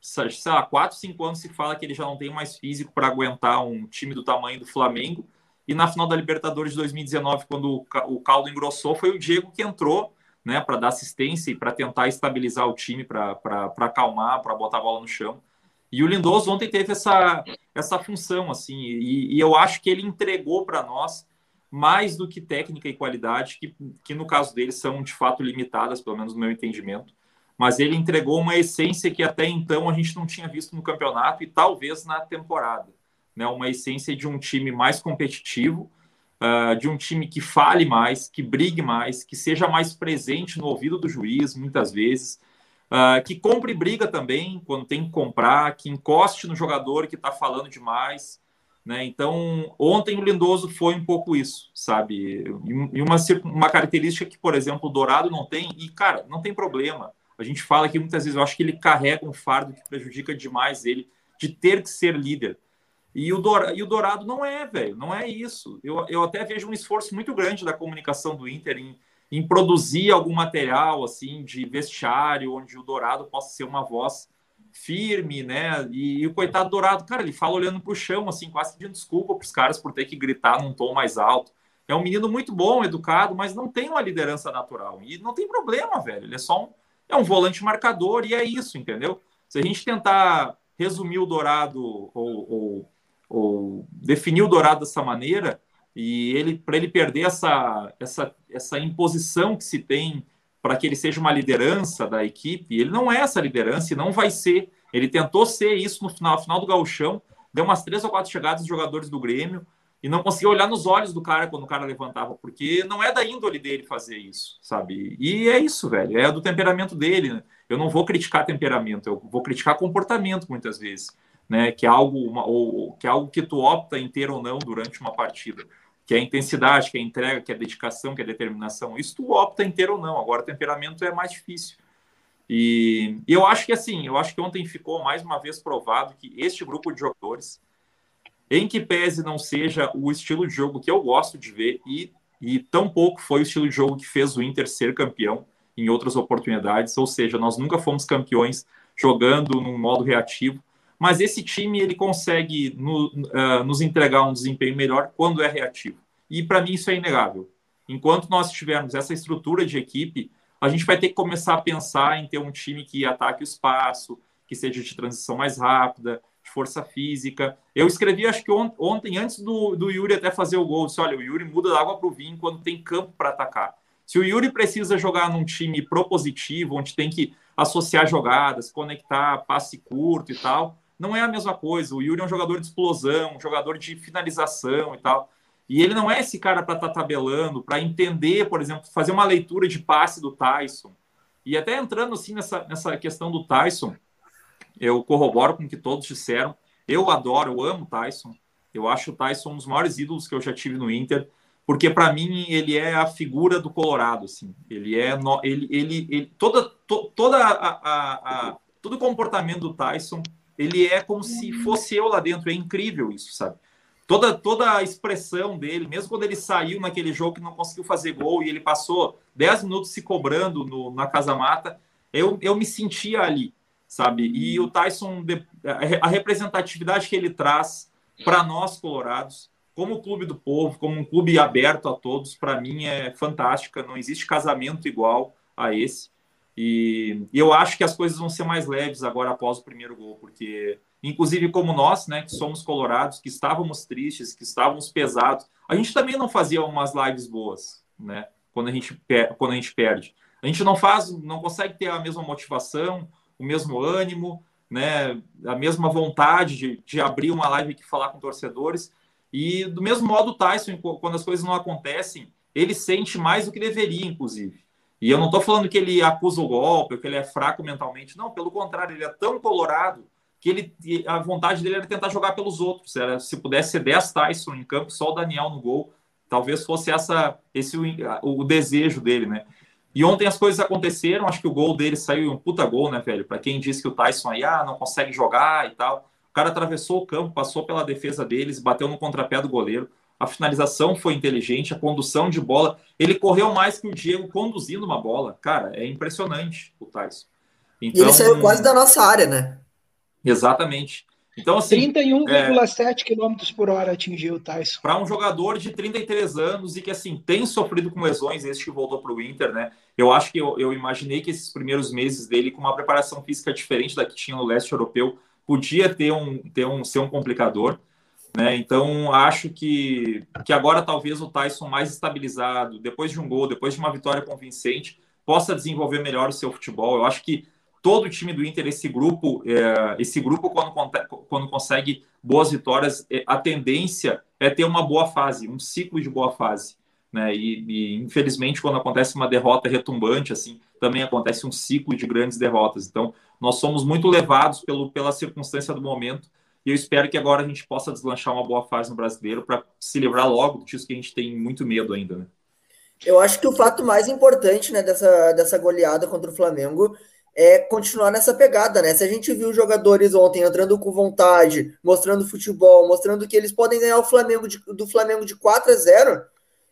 sei lá, 4, 5 anos se fala que ele já não tem mais físico para aguentar um time do tamanho do Flamengo. E na final da Libertadores de 2019, quando o caldo engrossou, foi o Diego que entrou, né, para dar assistência e para tentar estabilizar o time, para acalmar, para botar a bola no chão. E o Lindoso ontem teve essa, essa função, assim, e, e eu acho que ele entregou para nós mais do que técnica e qualidade, que, que no caso dele são de fato limitadas, pelo menos no meu entendimento. Mas ele entregou uma essência que até então a gente não tinha visto no campeonato e talvez na temporada. Né? Uma essência de um time mais competitivo, uh, de um time que fale mais, que brigue mais, que seja mais presente no ouvido do juiz, muitas vezes. Uh, que compre briga também quando tem que comprar, que encoste no jogador que está falando demais. Né? Então, ontem o Lindoso foi um pouco isso, sabe? E uma, uma característica que, por exemplo, o Dourado não tem, e, cara, não tem problema. A gente fala que muitas vezes eu acho que ele carrega um fardo que prejudica demais ele de ter que ser líder. E o, Dourado, e o Dourado não é, velho, não é isso. Eu, eu até vejo um esforço muito grande da comunicação do Inter em, em produzir algum material assim de vestiário onde o Dourado possa ser uma voz firme, né? E, e o coitado Dourado, cara, ele fala olhando para o chão, assim, quase pedindo desculpa para os caras por ter que gritar num tom mais alto. É um menino muito bom, educado, mas não tem uma liderança natural. E não tem problema, velho. Ele é só um, é um volante marcador e é isso, entendeu? Se a gente tentar resumir o Dourado ou, ou ou definir o Dourado dessa maneira e ele para ele perder essa, essa, essa imposição que se tem para que ele seja uma liderança da equipe, ele não é essa liderança e não vai ser. Ele tentou ser isso no final, final do gauchão, deu umas três ou quatro chegadas de jogadores do Grêmio e não conseguiu olhar nos olhos do cara quando o cara levantava, porque não é da índole dele fazer isso, sabe? E é isso, velho, é do temperamento dele. Né? Eu não vou criticar temperamento, eu vou criticar comportamento muitas vezes né, que é algo uma, ou que é algo que tu opta em ter ou não durante uma partida, que é a intensidade, que é a entrega, que é a dedicação, que é a determinação, isso tu opta ter ou não. Agora o temperamento é mais difícil. E, e eu acho que assim, eu acho que ontem ficou mais uma vez provado que este grupo de jogadores, em que pese não seja o estilo de jogo que eu gosto de ver e e tampouco foi o estilo de jogo que fez o Inter ser campeão em outras oportunidades, ou seja, nós nunca fomos campeões jogando num modo reativo mas esse time ele consegue no, uh, nos entregar um desempenho melhor quando é reativo. E para mim isso é inegável. Enquanto nós tivermos essa estrutura de equipe, a gente vai ter que começar a pensar em ter um time que ataque o espaço, que seja de transição mais rápida, de força física. Eu escrevi, acho que ontem, antes do, do Yuri até fazer o gol, disse: olha, o Yuri muda da água para o vinho quando tem campo para atacar. Se o Yuri precisa jogar num time propositivo, onde tem que associar jogadas, conectar passe curto e tal, não é a mesma coisa. O Yuri é um jogador de explosão, um jogador de finalização e tal. E ele não é esse cara para estar tá tabelando, para entender, por exemplo, fazer uma leitura de passe do Tyson. E até entrando assim nessa, nessa questão do Tyson, eu corroboro com o que todos disseram. Eu adoro, eu amo o Tyson. Eu acho o Tyson um dos maiores ídolos que eu já tive no Inter, porque para mim ele é a figura do Colorado, assim. Ele é no, ele, ele, ele toda to, toda a, a, a, todo o comportamento do Tyson ele é como se fosse eu lá dentro. É incrível isso, sabe? Toda, toda a expressão dele, mesmo quando ele saiu naquele jogo que não conseguiu fazer gol e ele passou 10 minutos se cobrando no, na Casa Mata, eu, eu me sentia ali, sabe? E o Tyson, a representatividade que ele traz para nós colorados, como clube do povo, como um clube aberto a todos, para mim é fantástica. Não existe casamento igual a esse. E, e, eu acho que as coisas vão ser mais leves agora após o primeiro gol, porque, inclusive, como nós, né, que somos colorados, que estávamos tristes, que estávamos pesados, a gente também não fazia umas lives boas, né, quando a gente, quando a gente perde. A gente não faz, não consegue ter a mesma motivação, o mesmo ânimo, né, a mesma vontade de, de abrir uma live e falar com torcedores. E do mesmo modo, o Tyson, quando as coisas não acontecem, ele sente mais do que deveria, inclusive. E eu não estou falando que ele acusa o golpe, que ele é fraco mentalmente. Não, pelo contrário, ele é tão colorado que ele, a vontade dele era tentar jogar pelos outros. Era, se pudesse ser 10 Tyson em campo, só o Daniel no gol, talvez fosse essa, esse o, o desejo dele, né? E ontem as coisas aconteceram, acho que o gol dele saiu um puta gol, né, velho? Para quem disse que o Tyson aí ah, não consegue jogar e tal. O cara atravessou o campo, passou pela defesa deles, bateu no contrapé do goleiro a finalização foi inteligente, a condução de bola. Ele correu mais que o Diego conduzindo uma bola. Cara, é impressionante o Tyson.
Então, e ele saiu quase da nossa área, né?
Exatamente. Então, assim.
31,7 é, km por hora atingiu o Tyson.
Para um jogador de 33 anos e que, assim, tem sofrido com lesões, esse que voltou para o Inter, né? Eu acho que eu, eu, imaginei que esses primeiros meses dele, com uma preparação física diferente da que tinha no leste europeu, podia ter um, ter um, ser um complicador. Né? Então, acho que, que agora talvez o Tyson mais estabilizado, depois de um gol, depois de uma vitória convincente, possa desenvolver melhor o seu futebol. Eu acho que todo o time do Inter, esse grupo, é, esse grupo quando, quando consegue boas vitórias, é, a tendência é ter uma boa fase, um ciclo de boa fase. né? E, e, infelizmente quando acontece uma derrota retumbante assim, também acontece um ciclo de grandes derrotas. Então, nós somos muito levados pelo, pela circunstância do momento. E eu espero que agora a gente possa deslanchar uma boa fase no brasileiro para se livrar logo disso que a gente tem muito medo ainda, né?
Eu acho que o fato mais importante né, dessa, dessa goleada contra o Flamengo é continuar nessa pegada, né? Se a gente viu jogadores ontem entrando com vontade, mostrando futebol, mostrando que eles podem ganhar o Flamengo de, do Flamengo de 4 a 0,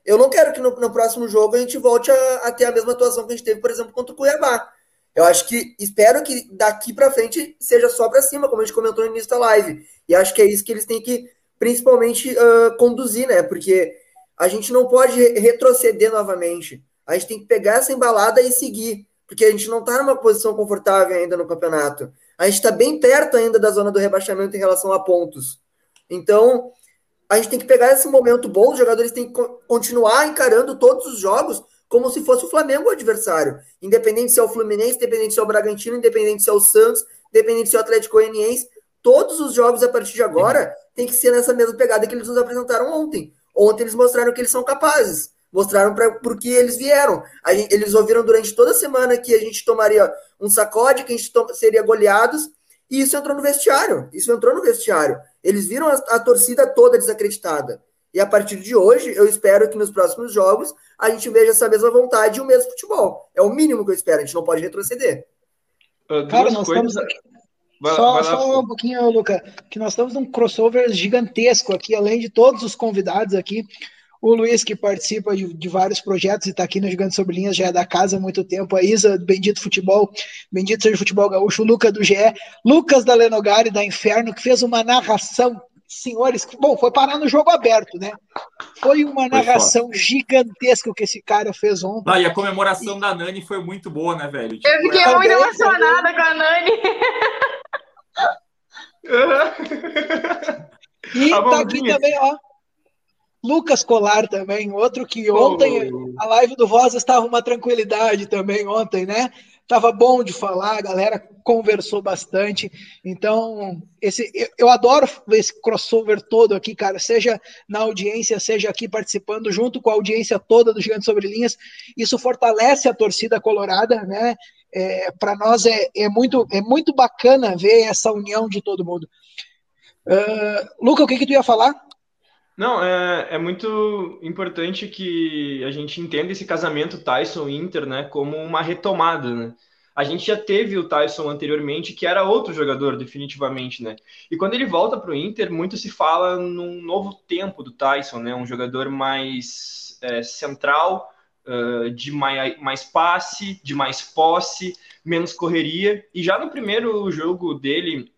eu não quero que no, no próximo jogo a gente volte a, a, ter a mesma atuação que a gente teve, por exemplo, contra o Cuiabá. Eu acho que espero que daqui para frente seja só para cima, como a gente comentou no início da live. E acho que é isso que eles têm que principalmente uh, conduzir, né? Porque a gente não pode retroceder novamente. A gente tem que pegar essa embalada e seguir porque a gente não está numa posição confortável ainda no campeonato. A gente está bem perto ainda da zona do rebaixamento em relação a pontos. Então, a gente tem que pegar esse momento bom, os jogadores têm que continuar encarando todos os jogos como se fosse o Flamengo o adversário. Independente se é o Fluminense, independente se é o Bragantino, independente se é o Santos, independente se é o Atlético Goianiense, todos os jogos a partir de agora tem que ser nessa mesma pegada que eles nos apresentaram ontem. Ontem eles mostraram que eles são capazes mostraram para por que eles vieram. Gente, eles ouviram durante toda a semana que a gente tomaria um sacode, que a gente seria goleados, e isso entrou no vestiário. Isso entrou no vestiário. Eles viram a, a, torcida toda desacreditada. E a partir de hoje, eu espero que nos próximos jogos a gente veja essa mesma vontade e o mesmo futebol. É o mínimo que eu espero. A gente não pode retroceder.
Uh, Cara, nós coisas... estamos. Vai, só, vai só um pouquinho, Luca, que nós estamos num crossover gigantesco aqui, além de todos os convidados aqui. O Luiz, que participa de, de vários projetos e está aqui no Gigante Sobre Linhas, já é da casa há muito tempo. A Isa, do Bendito Futebol, Bendito Seja Futebol Gaúcho. O Lucas do GE. Lucas da Lenogari, da Inferno, que fez uma narração senhores, bom, foi parar no jogo aberto, né? Foi uma narração foi gigantesca que esse cara fez ontem.
Ah, e a comemoração da Nani foi muito boa, né, velho?
Tipo, eu fiquei muito emocionada com a Nani.
e tá aqui também, ó. Lucas Colar também, outro que ontem oh. a live do Voz estava uma tranquilidade também ontem, né? Tava bom de falar, a galera conversou bastante. Então, esse eu, eu adoro esse crossover todo aqui, cara, seja na audiência, seja aqui participando junto com a audiência toda do Gigante Sobre Linhas. Isso fortalece a torcida colorada, né? É, Para nós é, é, muito, é muito bacana ver essa união de todo mundo. Uh, Luca, o que, que tu ia falar?
Não, é, é muito importante que a gente entenda esse casamento Tyson-Inter né, como uma retomada, né? A gente já teve o Tyson anteriormente, que era outro jogador, definitivamente, né? E quando ele volta para o Inter, muito se fala num novo tempo do Tyson, né? Um jogador mais é, central, uh, de mais, mais passe, de mais posse, menos correria. E já no primeiro jogo dele,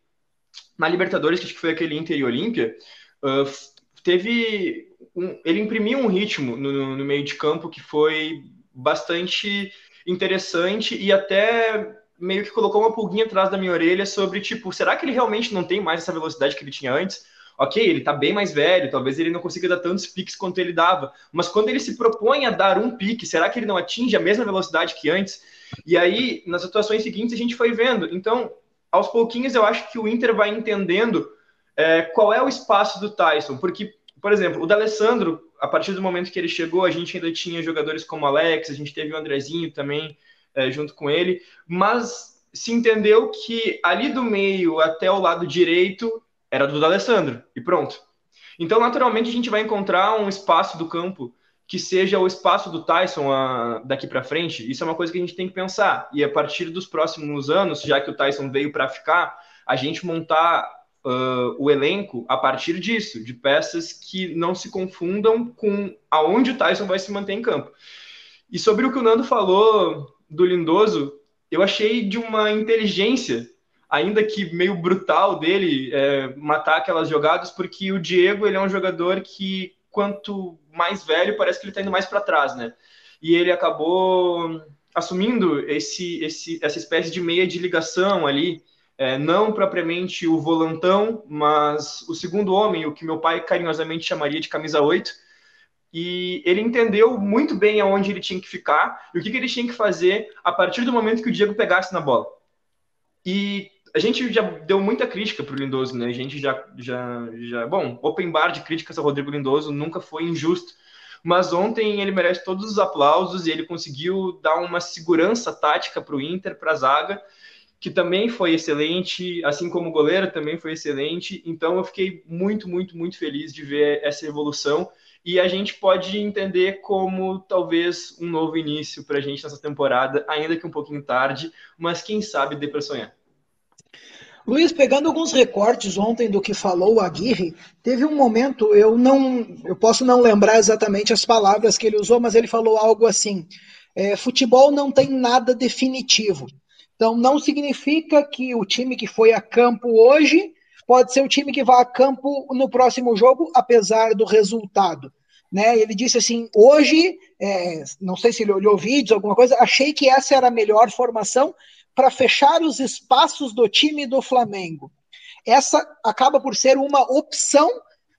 na Libertadores, que acho que foi aquele Inter e Olímpia, uh, teve um, ele imprimiu um ritmo no, no, meio de campo que foi bastante interessante e até meio que colocou uma pulguinha atrás da minha orelha sobre tipo, será que ele realmente não tem mais essa velocidade que ele tinha antes? Ok, ele tá bem mais velho, talvez ele não consiga dar tantos piques quanto ele dava, mas quando ele se propõe a dar um pique, será que ele não atinge a mesma velocidade que antes? E aí, nas atuações seguintes, a gente foi vendo. Então, aos pouquinhos, eu acho que o Inter vai entendendo é, qual é o espaço do Tyson? Porque, por exemplo, o D'Alessandro, a partir do momento que ele chegou, a gente ainda tinha jogadores como Alex, a gente teve o Andrezinho também é, junto com ele, mas se entendeu que ali do meio até o lado direito era do D'Alessandro, e pronto. Então, naturalmente, a gente vai encontrar um espaço do campo que seja o espaço do Tyson a, daqui para frente. Isso é uma coisa que a gente tem que pensar. E a partir dos próximos anos, já que o Tyson veio para ficar, a gente montar uh, o elenco a partir disso, de peças que não se confundam com aonde o Tyson vai se manter em campo. E sobre o que o Nando falou do Lindoso, eu achei de uma inteligência, ainda que meio brutal dele, é, matar aquelas jogadas, porque o Diego ele é um jogador que, quanto mais velho, parece que ele está indo mais para trás, né? E ele acabou assumindo esse, esse, essa espécie de meia de ligação ali, é, não propriamente o volantão, mas o segundo homem, o que meu pai carinhosamente chamaria de camisa 8. E ele entendeu muito bem aonde ele tinha que ficar e o que, que ele tinha que fazer a partir do momento que o Diego pegasse na bola. E a gente já deu muita crítica para o Lindoso, né? A gente já, já, já. Bom, open bar de críticas ao Rodrigo Lindoso nunca foi injusto, Mas ontem ele merece todos os aplausos e ele conseguiu dar uma segurança tática para o Inter, para a zaga, que também foi excelente, assim como o goleiro também foi excelente. Então eu fiquei muito, muito, muito feliz de ver essa evolução e a gente pode entender como talvez um novo início para a gente nessa temporada, ainda que um pouquinho tarde, mas quem sabe dê para sonhar.
Luiz, pegando alguns recortes ontem do que falou o Aguirre, teve um momento, eu não, eu posso não lembrar exatamente as palavras que ele usou, mas ele falou algo assim: é, futebol não tem nada definitivo. Então não significa que o time que foi a campo hoje pode ser o time que vai a campo no próximo jogo, apesar do resultado. Né? Ele disse assim: hoje, é, não sei se ele olhou vídeos, alguma coisa, achei que essa era a melhor formação para fechar os espaços do time do Flamengo. Essa acaba por ser uma opção,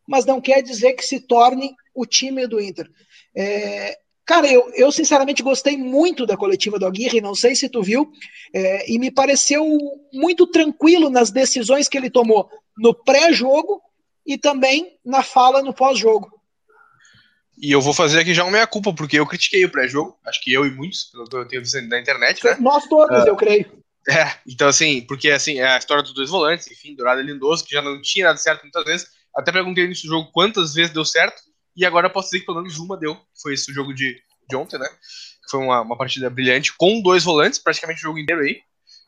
mas não quer dizer que se torne o time do Inter. É, Cara, eu, eu sinceramente gostei muito da coletiva do Aguirre, não sei se tu viu, é, e me pareceu muito tranquilo nas decisões que ele tomou no pré-jogo e também na fala no pós-jogo.
E eu vou fazer aqui já uma meia-culpa, porque eu critiquei o pré-jogo, acho que eu e muitos, pelo que eu tenho visto na internet, né?
Nós todos, uh, eu creio.
É, então assim, porque assim, é a história dos dois volantes, enfim, Dourado e Lindoso, que já não tinha dado certo muitas vezes, até perguntei nesse jogo quantas vezes deu certo, e agora posso dizer que pelo menos uma deu. Foi esse o jogo de, de ontem, né? Foi uma, uma partida brilhante, com dois volantes, praticamente o jogo inteiro aí.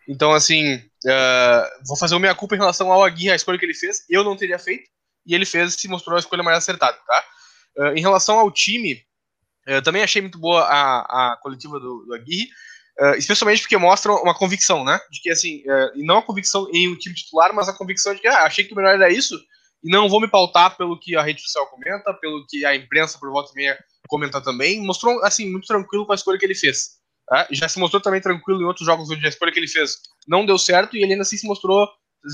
Então, assim, uh, vou fazer uma minha culpa em relação ao Aguirre, a escolha que ele fez. Eu não teria feito, e ele fez e se mostrou a escolha mais acertada, tá? Uh, em relação ao time, eu também achei muito boa a, a coletiva do, do Aguirre, uh, especialmente porque mostra uma convicção, né? De que, assim, e não a convicção em um time titular, mas a convicção de que, ah, achei que o melhor era isso, e não vou me pautar pelo que a rede social comenta, pelo que a imprensa por volta e meia comenta também. Mostrou, assim, muito tranquilo com a escolha que ele fez. Tá? Já se mostrou também tranquilo em outros jogos onde a escolha que ele fez não deu certo e ele ainda assim se mostrou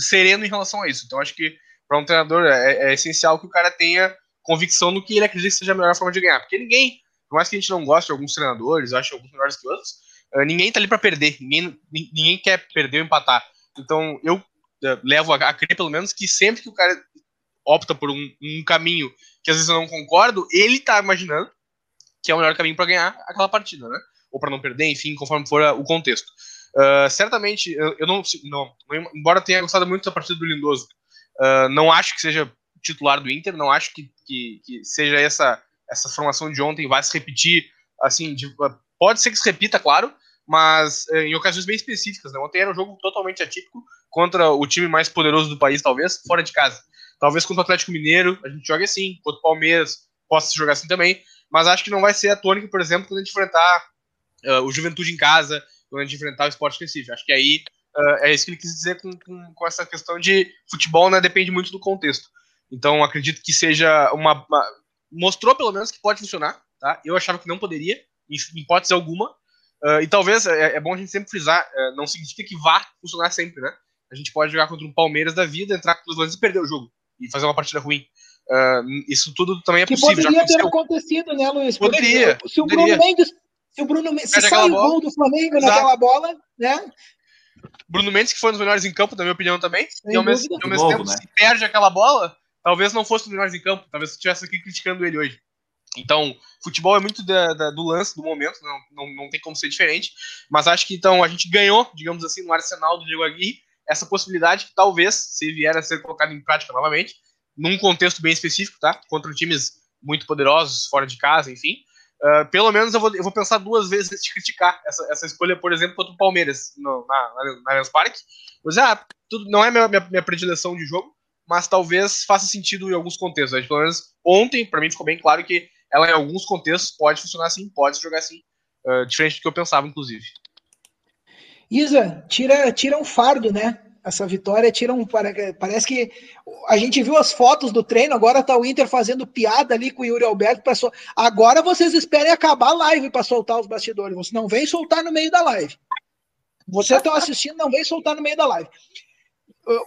sereno em relação a isso. Então acho que para um treinador é, é, essencial que o cara tenha convicção no que ele acredita que seja a melhor forma de ganhar. Porque ninguém, por mais que a gente não goste de alguns treinadores, ache alguns melhores que outros, uh, ninguém tá ali para perder. Ninguém, ninguém quer perder ou empatar. Então eu uh, levo a, a crer, pelo menos, que sempre que o cara opta por um, um caminho que às vezes eu não concordo, ele tá imaginando que é o melhor caminho para ganhar aquela partida, né? Ou para não perder, enfim, conforme for o contexto. Uh, certamente, eu, eu não, não, embora tenha gostado muito da partida do Lindoso, uh, não acho que seja titular do Inter, não acho que, que, que, seja essa essa formação de ontem vai se repetir, assim, de, pode ser que se repita, claro, mas uh, em ocasiões bem específicas, né? Ontem era um jogo totalmente atípico contra o time mais poderoso do país, talvez, fora de casa. Talvez contra o Atlético Mineiro a gente jogue assim, contra o Palmeiras possa jogar assim também, mas acho que não vai ser a tônica, por exemplo, quando a gente enfrentar uh, o Juventude em casa, quando a gente enfrentar o Esporte Recife. Acho que aí uh, é isso que ele quis dizer com, com, com, essa questão de futebol, né? Depende muito do contexto. Então acredito que seja uma, uma, mostrou pelo menos que pode funcionar, tá? Eu achava que não poderia, em hipótese alguma. Uh, e talvez é, é, bom a gente sempre frisar, uh, não significa que vá funcionar sempre, né? A gente pode jogar contra um Palmeiras da vida, entrar com os lances e perder o jogo e fazer uma partida ruim. Uh, isso tudo também é
que
possível.
Poderia ter acontecido, né, Luiz?
Poderia.
Se o
poderia.
Bruno Mendes, se o Bruno Mendes, se sai o gol do Flamengo Exato. naquela bola, né?
Bruno Mendes, que foi um dos melhores em campo, na minha opinião também,
Sem
e ao mesmo, ao mesmo tempo, né? se perde aquela bola, talvez não fosse um dos melhores em campo, talvez estivesse aqui criticando ele hoje. Então, futebol é muito da, da, do lance, do momento, não, não, não tem como ser diferente, mas acho que então a gente ganhou, digamos assim, no arsenal do Diego Aguirre, essa possibilidade que talvez, se vier a ser colocada em prática novamente, num contexto bem específico, tá? Contra times muito poderosos, fora de casa, enfim. Uh, pelo menos eu vou, eu vou pensar duas vezes antes de criticar essa, essa escolha, por exemplo, contra o Palmeiras no, na, na Allianz Parque. Mas, ah, tudo, não é minha, minha, minha, predileção de jogo, mas talvez faça sentido em alguns contextos. Né? Pelo menos ontem, para mim, ficou bem claro que ela, em alguns contextos, pode funcionar assim, pode jogar assim, uh, diferente do que eu pensava, inclusive.
Isa, tira, tira um fardo, né? essa vitória tira um. Parece que a gente viu as fotos do treino, agora tá o Inter fazendo piada ali com o Yuri Alberto. Pra so... Agora vocês esperem acabar a live para soltar os bastidores. Você não vem soltar no meio da live. Você está assistindo, não vem soltar no meio da live.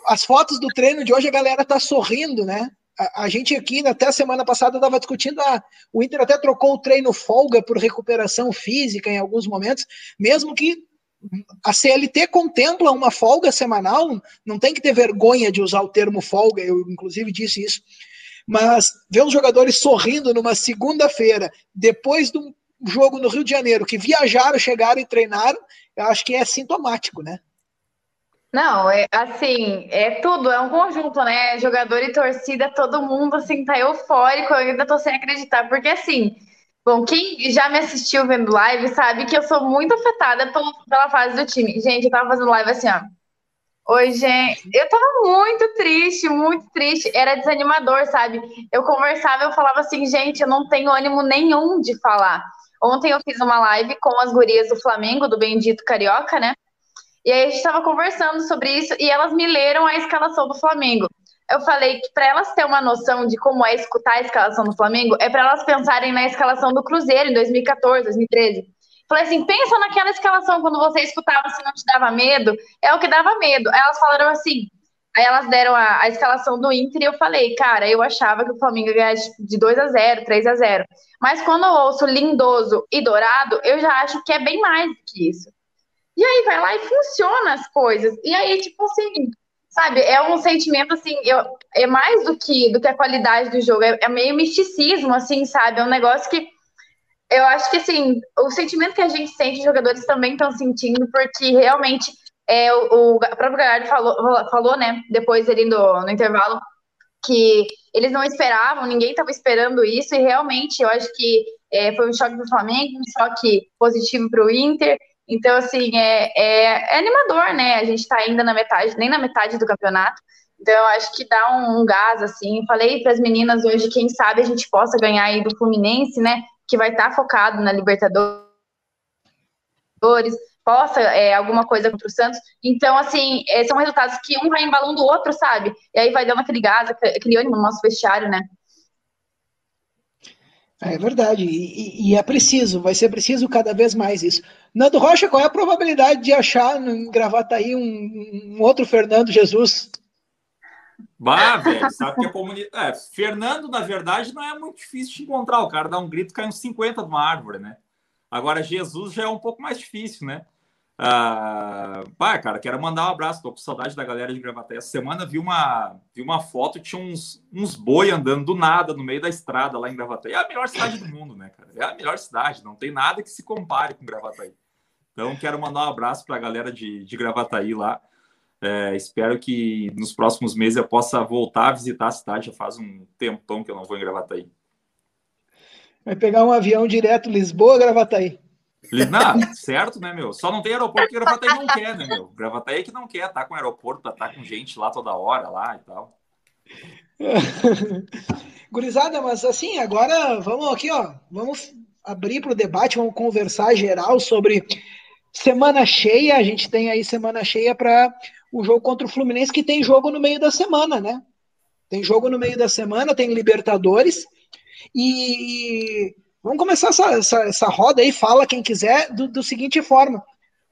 As fotos do treino de hoje, a galera tá sorrindo, né? A, gente aqui, até semana passada, estava discutindo. Ah, o Inter até trocou o treino folga por recuperação física em alguns momentos, mesmo que a CLT contempla uma folga semanal, não tem que ter vergonha de usar o termo folga, eu inclusive disse isso. Mas ver os jogadores sorrindo numa segunda-feira, depois de um jogo no Rio de Janeiro, que viajaram, chegaram e treinaram, eu acho que é sintomático, né?
Não, é assim, é tudo, é um conjunto, né? Jogador e torcida, todo mundo assim tá eufórico, eu ainda tô sem acreditar, porque assim, bom, quem já me assistiu vendo live sabe que eu sou muito afetada pelo, pela fase do time. Gente, eu tava fazendo live assim, ó. Oi, gente. Eu tava muito triste, muito triste. Era desanimador, sabe? Eu conversava, eu falava assim, gente, eu não tenho ânimo nenhum de falar. Ontem eu fiz uma live com as gurias do Flamengo, do Bendito Carioca, né? E aí a gente estava conversando sobre isso e elas me leram a escalação do Flamengo. Eu falei que para elas terem uma noção de como é escutar a escalação do Flamengo, é para elas pensarem na escalação do Cruzeiro em 2014, 2013. Falei assim, pensa naquela escalação quando você escutava se não te dava medo, é o que dava medo. Aí elas falaram assim, aí elas deram a, a escalação do Inter e eu falei, cara, eu achava que o Flamengo ia ganhar de 2 a 0 3 a 0 Mas quando eu ouço lindoso e dourado, eu já acho que é bem mais que isso. E aí vai lá e funciona as coisas. E aí, tipo assim, sabe, é um sentimento assim, eu, é mais do que do que a qualidade do jogo, é, é meio misticismo, assim, sabe? É um negócio que eu acho que assim, o sentimento que a gente sente, os jogadores também estão sentindo, porque realmente é, o, o próprio Galhardo falou, falou, né, depois ali no, no intervalo, que eles não esperavam, ninguém estava esperando isso, e realmente eu acho que é, foi um choque para o Flamengo, um choque positivo para o Inter, então, assim, é, é, é, animador, né? A gente está ainda na metade, nem na metade do campeonato. Então, acho que dá um, um gás, assim. Falei para as meninas hoje, quem sabe a gente possa ganhar aí do Fluminense, né? Que vai estar tá focado na Libertadores, possa é, alguma coisa contra o Santos. Então, assim, é, são resultados que um vai embalando o outro, sabe? E aí vai dando aquele gás, aquele ânimo no nosso vestiário, né?
É verdade, e, e, é preciso, vai ser preciso cada vez mais isso. Nando Rocha, qual é a probabilidade de achar em Gravataí um, um outro Fernando Jesus?
Bah, velho, sabe que a comunidade. É, Fernando, na verdade, não é muito difícil de encontrar. O cara dá um grito, cai uns 50 de uma árvore, né? Agora, Jesus já é um pouco mais difícil, né? Ah, pá, cara, quero mandar um abraço, tô com saudade da galera de Gravataí. Essa semana vi uma, vi uma foto, tinha uns, uns boi andando do nada no meio da estrada lá em Gravataí. É a melhor cidade do mundo, né, cara? É a melhor cidade, não tem nada que se compare com Gravataí. Então, quero mandar um abraço para a galera de, de Gravataí lá. É, espero que nos próximos meses eu possa voltar a visitar a cidade. Já faz um tempão que eu não vou em Gravataí.
Vai pegar um avião direto Lisboa, Gravataí.
Não, certo, né, meu? Só não tem aeroporto que Gravataí não quer, né, meu? Gravataí é que não quer, tá com aeroporto tá com gente lá toda hora lá e tal.
Gurizada, mas assim, agora vamos aqui, ó, vamos abrir para o debate, vamos conversar geral sobre semana cheia. A gente tem aí semana cheia para o jogo contra o Fluminense, que tem jogo no meio da semana, né? Tem jogo no meio da semana, tem Libertadores. E Vamos começar essa, essa, essa roda aí, fala quem quiser, do, do seguinte forma.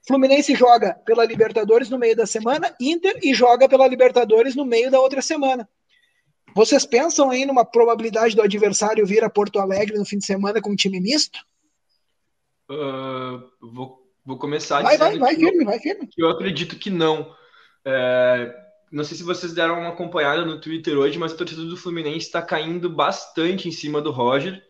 Fluminense joga pela Libertadores no meio da semana, Inter e joga pela Libertadores no meio da outra semana. Vocês pensam aí numa probabilidade do adversário vir a Porto Alegre no fim de semana com um time misto?
Uh, vou, vou começar
vai, vai, vai, firme, eu, vai firme.
eu acredito que não. É, não sei se vocês deram uma acompanhada no Twitter hoje, mas a torcida do Fluminense está caindo bastante em cima do Roger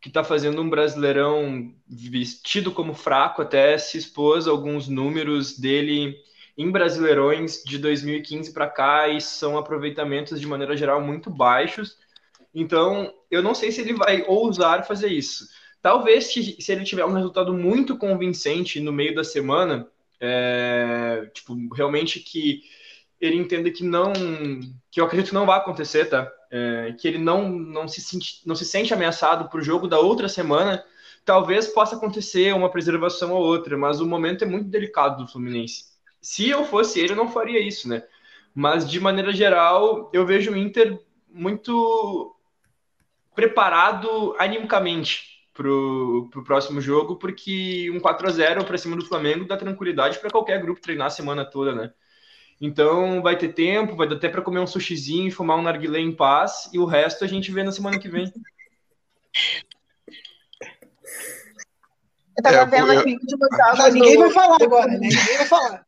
que está fazendo um brasileirão vestido como fraco, até se expôs alguns números dele em brasileirões de 2015 para cá e são aproveitamentos de maneira geral muito baixos. Então, eu não sei se ele vai ousar fazer isso. Talvez se, ele tiver um resultado muito convincente no meio da semana, é, tipo, realmente que ele entenda que não, que eu acredito que não vai acontecer, tá? é, que ele não, não, se sente, não se sente ameaçado para o jogo da outra semana, talvez possa acontecer uma preservação ou outra, mas o momento é muito delicado do Fluminense. Se eu fosse ele, eu não faria isso, né? Mas de maneira geral, eu vejo o Inter muito preparado animicamente para o próximo jogo, porque um 4 a 0 para cima do Flamengo dá tranquilidade para qualquer grupo treinar a semana toda, né? Então vai ter tempo, vai dar até para comer um sushizinho e fumar um narguilé em paz, e o resto a gente vê na semana que vem.
Eu tava é, vendo eu... aqui de jogos. Ninguém vai falar agora, né? Ninguém vai falar.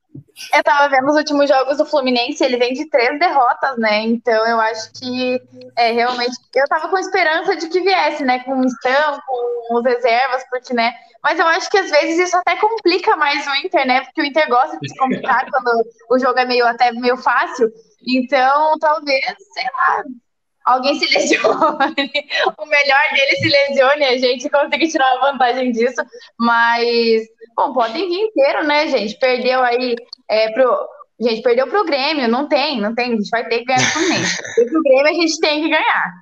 Eu tava vendo os últimos jogos do Fluminense, ele vem de três derrotas, né? Então eu acho que é realmente. Eu tava com esperança de que viesse, né? Com o Stam, com os reservas, porque, né? Mas eu acho que às vezes isso até complica mais o Inter, né? Porque o Inter gosta de se complicar quando o jogo é meio até meio fácil. Então, talvez, sei lá, alguém se lesione, o melhor dele se lesione, a gente consegue tirar vantagem disso, mas Bom, podem vir inteiro, né, gente? Perdeu aí é, pro. Gente, perdeu pro Grêmio, não tem, não tem, a gente vai ter que ganhar o Fluminense. pro Grêmio a gente tem que ganhar.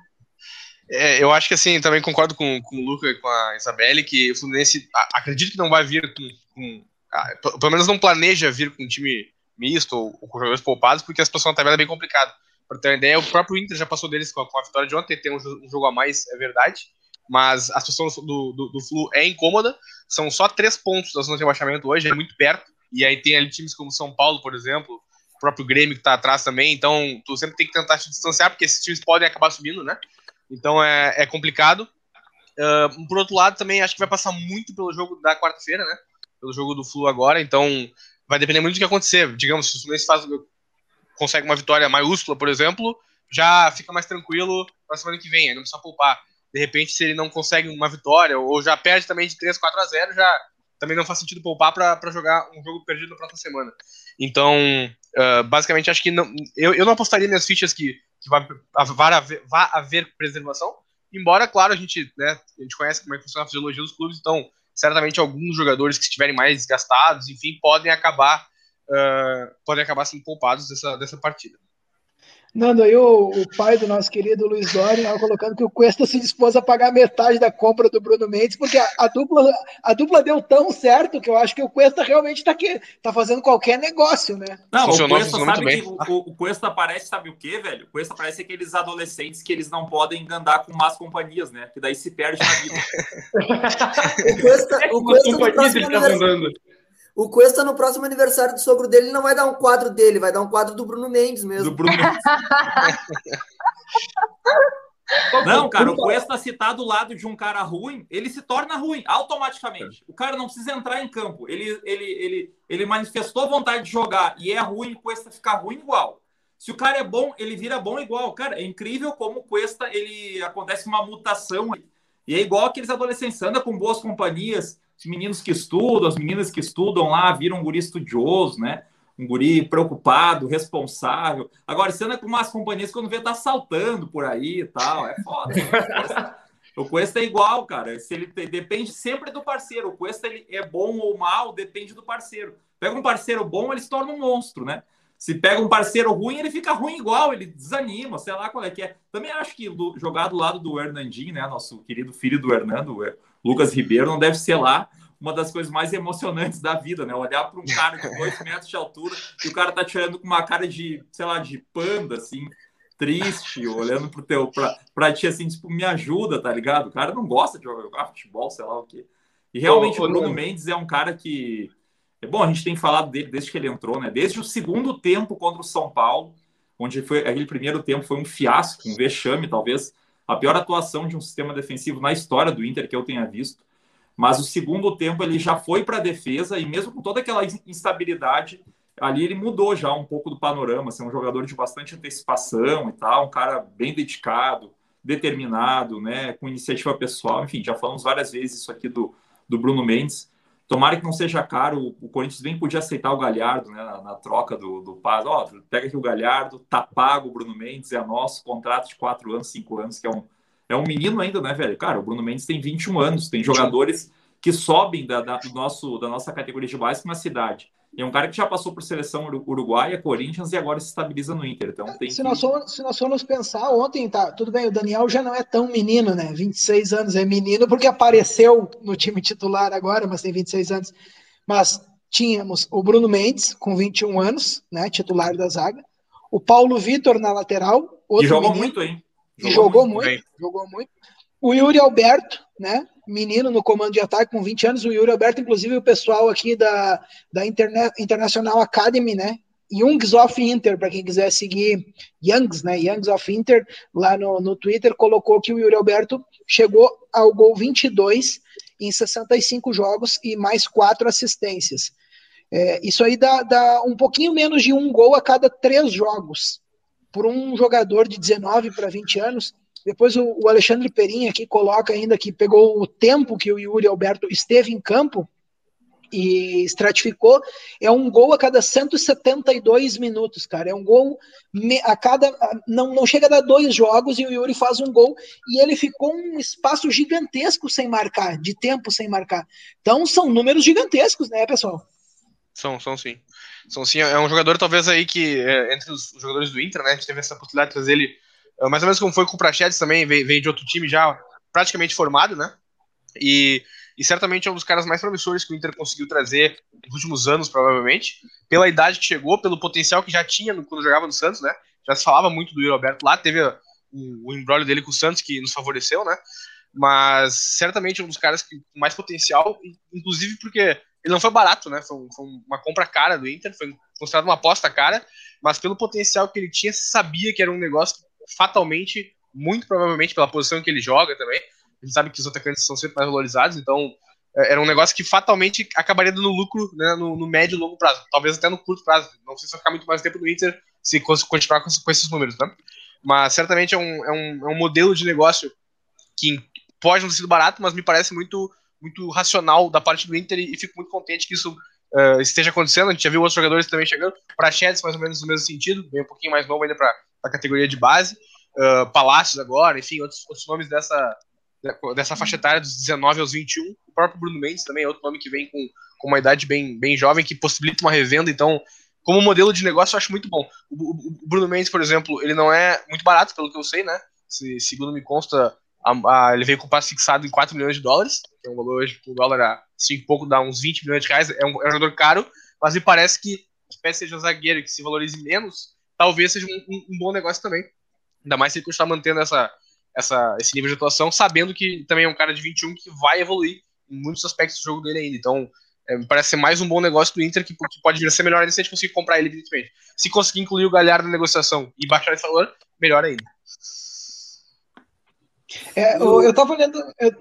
É, eu acho que assim, também concordo com, com o Luca e com a Isabelle, que o Fluminense acredito que não vai vir com. com ah, pelo menos não planeja vir com um time misto ou, ou com jogadores poupados, porque a situação na tabela é bem complicada. Para ter uma ideia, o próprio Inter já passou deles com a, com a vitória de ontem, tem um, um jogo a mais, é verdade mas a situação do, do, do, Flu é incômoda. São só três pontos da zona de rebaixamento hoje, é muito perto. E aí tem ali times como São Paulo, por exemplo, o próprio Grêmio que está atrás também. Então, tu sempre tem que tentar te distanciar, porque esses times podem acabar subindo, né? Então é, é complicado. Uh, por outro lado, também acho que vai passar muito pelo jogo da quarta-feira, né? Pelo jogo do Flu agora. Então, vai depender muito do que acontecer. Digamos, se o Fluminense faz, consegue uma vitória maiúscula, por exemplo, já fica mais tranquilo para semana que vem, não precisa poupar de repente, se ele não consegue uma vitória, ou já perde também de 3, 4 a 0, já também não faz sentido poupar para jogar um jogo perdido na próxima semana. Então, uh, basicamente, acho que não, eu, eu não apostaria nas fichas que, que vai, vai, haver, vai haver preservação, embora, claro, a gente, né, a gente conhece como é que funciona a fisiologia dos clubes, então, certamente alguns jogadores que estiverem mais desgastados, enfim, podem acabar uh, podem acabar sendo poupados dessa, dessa partida.
Nando, aí o, o, pai do nosso querido Luiz Dória estava colocando que o Cuesta se dispôs a pagar metade da compra do Bruno Mendes, porque a, a, dupla, a dupla deu tão certo que eu acho que o Cuesta realmente está tá fazendo qualquer negócio, né?
Não, funcionou, o Cuesta sabe que o, o, Cuesta parece, sabe o quê, velho? O Cuesta parece aqueles adolescentes que eles não podem andar com más companhias, né? Que daí se perde na vida.
o Cuesta, o Cuesta o Cuesta, no próximo aniversário do sogro dele, não vai dar um quadro dele, vai dar um quadro do Bruno Mendes mesmo. Do Bruno Mendes.
Não, cara, o Cuesta se tá do lado de um cara ruim, ele se torna ruim automaticamente. O cara não precisa entrar em campo. Ele, ele, ele, ele manifestou vontade de jogar e é ruim, o Cuesta fica ruim igual. Se o cara é bom, ele vira bom igual. Cara, é incrível como o Cuesta, ele acontece uma mutação. E é igual aqueles adolescentes, anda com boas companhias, os meninos que estudam, as meninas que estudam lá viram um guri estudioso, né? Um guri preocupado, responsável. Agora, você anda com umas companhias quando vê tá saltando por aí e tal, é foda. o Cuesta é igual, cara. Se ele depende sempre do parceiro. O Cuesta ele é bom ou mal, depende do parceiro. Pega um parceiro bom, ele se torna um monstro, né? Se pega um parceiro ruim, ele fica ruim igual, ele desanima, sei lá qual é que é. Também acho que do, jogar do lado do Hernandinho, né? Nosso querido filho do Hernando, Lucas Ribeiro não deve ser lá uma das coisas mais emocionantes da vida, né? Olhar para um cara de dois metros de altura e o cara tá tirando com uma cara de, sei lá, de panda, assim, triste, olhando pro teu, pra, pra ti, assim, tipo, me ajuda, tá ligado? O cara não gosta de jogar futebol, sei lá o quê. E realmente o Bruno. Mendes é um cara que. É bom, a gente tem falado dele desde que ele entrou, né? Desde o segundo tempo contra o São Paulo, onde foi aquele primeiro tempo foi um fiasco, um vexame, talvez a pior atuação de um sistema defensivo na história do Inter que eu tenha visto. Mas o segundo tempo ele já foi para a defesa e mesmo com toda aquela instabilidade, ali ele mudou já um pouco do panorama, ser um jogador de bastante antecipação e tal, um cara bem dedicado, determinado, né, com iniciativa pessoal, enfim, já falamos várias vezes isso aqui do, do Bruno Mendes. Tomara que não seja caro, o Corinthians bem podia aceitar o Galhardo, né, na, na troca do, do Paz. Ó, pega aqui o Galhardo, tá pago o Bruno Mendes, é nosso, contrato de quatro anos, cinco anos, que é um, é um menino ainda, né, velho? Cara, o Bruno Mendes tem 21 anos, tem jogadores que sobem da, da, nosso, da nossa categoria de base na cidade. E é um cara que já passou por seleção uruguaia, Corinthians e agora se estabiliza no Inter. Então tem
se,
que...
nós formos, se nós formos pensar, ontem, tá, tudo bem, o Daniel já não é tão menino, né? 26 anos é menino porque apareceu no time titular agora, mas tem 26 anos. Mas tínhamos o Bruno Mendes, com 21 anos, né? Titular da zaga. O Paulo Vitor na lateral.
Outro e jogou menino, muito, hein?
Jogou, jogou muito, muito jogou muito. O Yuri Alberto, né? Menino no comando de ataque com 20 anos. O Yuri Alberto, inclusive, o pessoal aqui da, da Interna International Academy, né? Youngs of Inter, para quem quiser seguir Youngs, né? Youngs of Inter, lá no, no Twitter, colocou que o Yuri Alberto chegou ao gol 22 em 65 jogos e mais quatro assistências. É, isso aí dá, dá um pouquinho menos de um gol a cada três jogos. Por um jogador de 19 para 20 anos. Depois o, o Alexandre Perim aqui coloca ainda que pegou o tempo que o Yuri Alberto esteve em campo e estratificou, é um gol a cada 172 minutos, cara. É um gol a cada. Não, não chega a dar dois jogos e o Yuri faz um gol e ele ficou um espaço gigantesco sem marcar, de tempo sem marcar. Então são números gigantescos, né, pessoal?
São, são sim. São sim. É um jogador, talvez, aí que, é, entre os jogadores do Inter, né, a gente teve essa possibilidade de trazer ele, mais ou menos como foi com o Prachedes também, veio, veio de outro time já praticamente formado, né? E e certamente é um dos caras mais promissores que o Inter conseguiu trazer nos últimos anos, provavelmente, pela idade que chegou, pelo potencial que já tinha no, quando jogava no Santos, né? Já se falava muito do Yuri Alberto lá, teve o, o embrólio dele com o Santos que nos favoreceu, né? Mas certamente é um dos caras que, com mais potencial, inclusive porque ele não foi barato, né? Foi, foi, uma compra cara do Inter, foi considerado uma aposta cara, mas pelo potencial que ele tinha, sabia que era um negócio fatalmente, muito provavelmente pela posição que ele joga também, a gente sabe que os atacantes são sempre mais valorizados, então é, era um negócio que fatalmente acabaria dando lucro né, no, no, médio e longo prazo, talvez até no curto prazo. Não sei se vai ficar muito mais tempo no Inter se continuar com, com esses números, né? Mas certamente é um, é, um, é um modelo de negócio que pode não ter sido barato, mas me parece muito, muito racional da parte do Inter e, e fico muito contente que isso uh, esteja acontecendo. A gente já viu outros jogadores também chegando, Prachedes mais ou menos no mesmo sentido, bem um pouquinho mais novo ainda para a categoria de base, uh, Palácios agora, enfim, outros, outros nomes dessa, dessa faixa etária dos 19 aos 21. O próprio Bruno Mendes também é outro nome que vem com, com uma idade bem, bem jovem, que possibilita uma revenda. Então, como modelo de negócio, eu acho muito bom. O, o, o Bruno Mendes, por exemplo, ele não é muito barato, pelo que eu sei, né? Se, segundo me consta, a, a, ele veio com o passe fixado em 4 milhões de dólares, que é um valor hoje, o dólar a 5 pouco dá uns 20 milhões de reais. É um, é um jogador caro, mas me parece que, se seja um zagueiro que se valorize menos, talvez seja um, um, um bom negócio também. Ainda mais se ele continuar mantendo essa, essa, esse nível de atuação, sabendo que também é um cara de 21 que vai evoluir em muitos aspectos do jogo dele ainda. Então, é, parece ser mais um bom negócio do Inter que, que pode vir a ser melhor ainda se a gente conseguir comprar ele, evidentemente. Se conseguir incluir o Galhardo na negociação e baixar esse valor, melhor ainda.
É, eu, eu tava olhando. Eu,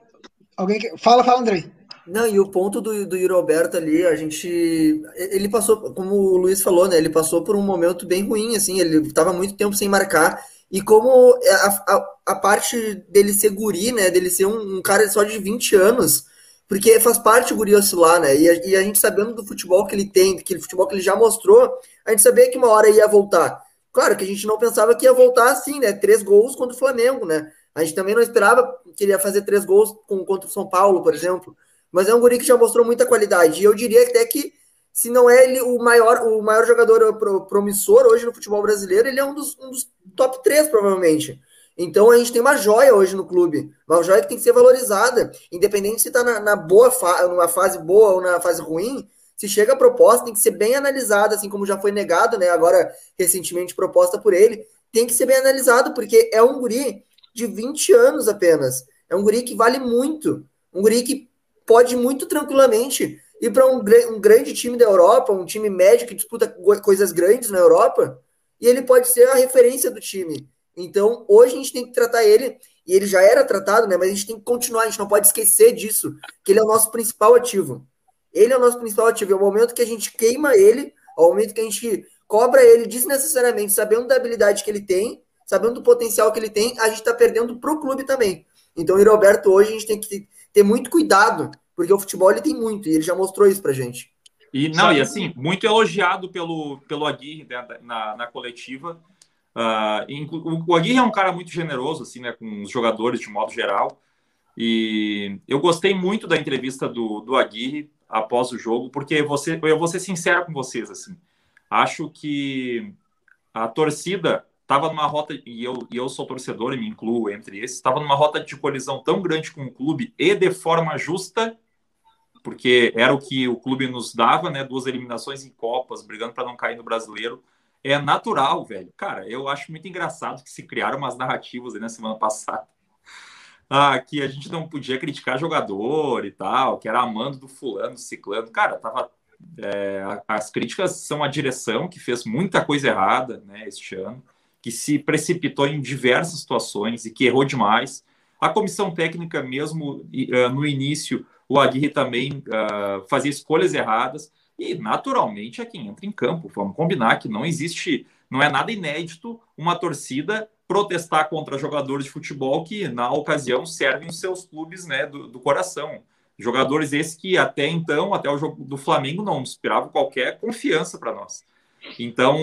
alguém que, Fala, fala, Andrei.
Não, e o ponto do, do Yuri Alberto ali, a gente. Ele passou, como o Luiz falou, né? Ele passou por um momento bem ruim, assim. Ele estava muito tempo sem marcar. E como a, a, a, parte dele ser guri, né? Dele ser um, um, cara só de 20 anos, porque faz parte o guri oscilar, né? E a, e a, gente sabendo do futebol que ele tem, aquele futebol que ele já mostrou, a gente sabia que uma hora ia voltar. Claro que a gente não pensava que ia voltar assim, né? Três gols contra o Flamengo, né? A gente também não esperava que ele ia fazer três gols contra o São Paulo, por exemplo. Mas é um guri que já mostrou muita qualidade. E eu diria até que se não é ele o maior, o maior jogador promissor hoje no futebol brasileiro, ele é um dos, um dos top 3, provavelmente. Então a gente tem uma joia hoje no clube, uma joia que tem que ser valorizada, independente se está na, na, boa fa numa fase boa ou na fase ruim. Se chega a proposta, tem que ser bem analisada, assim como já foi negado, né? Agora recentemente proposta por ele, tem que ser bem analisado, porque é um guri de 20 anos apenas. É um guri que vale muito, um guri que pode muito tranquilamente ir para um, um, grande time da Europa, um time médio que disputa coisas grandes na Europa, e ele pode ser a referência do time. Então, hoje a gente tem que tratar ele, e ele já era tratado, né? Mas a gente tem que continuar, a gente não pode esquecer disso, que ele é o nosso principal ativo. Ele é o nosso principal ativo. É o momento que a gente queima ele, é o momento que a gente cobra ele desnecessariamente, sabendo da habilidade que ele tem, sabendo do potencial que ele tem, a gente está perdendo para o clube também. Então, o Roberto, hoje a gente tem que ter muito cuidado porque o futebol ele tem muito, e ele já mostrou isso pra gente.
E não, e assim, muito elogiado pelo, pelo Aguirre né, na, na coletiva. Uh, o Aguirre é um cara muito generoso, assim, né, com os jogadores de modo geral. E eu gostei muito da entrevista do, do Aguirre após o jogo, porque você, eu vou ser sincero com vocês, assim. Acho que a torcida estava numa rota, e eu, e eu sou torcedor e me incluo entre esses, estava numa rota de colisão tão grande com o clube e de forma justa porque era o que o clube nos dava, né? Duas eliminações em Copas, brigando para não cair no brasileiro. É natural, velho. Cara, eu acho muito engraçado que se criaram umas narrativas aí na semana passada. Ah, que a gente não podia criticar jogador e tal, que era amando do fulano, ciclano. Cara, tava. É, as críticas são a direção que fez muita coisa errada né, este ano, que se precipitou em diversas situações e que errou demais. A comissão técnica, mesmo uh, no início, o Aguirre também uh, fazia escolhas erradas. E, naturalmente, é quem entra em campo. Vamos combinar que não existe, não é nada inédito uma torcida protestar contra jogadores de futebol que, na ocasião, servem os seus clubes né, do, do coração. Jogadores esses que até então, até o jogo do Flamengo, não inspiravam qualquer confiança para nós. Então,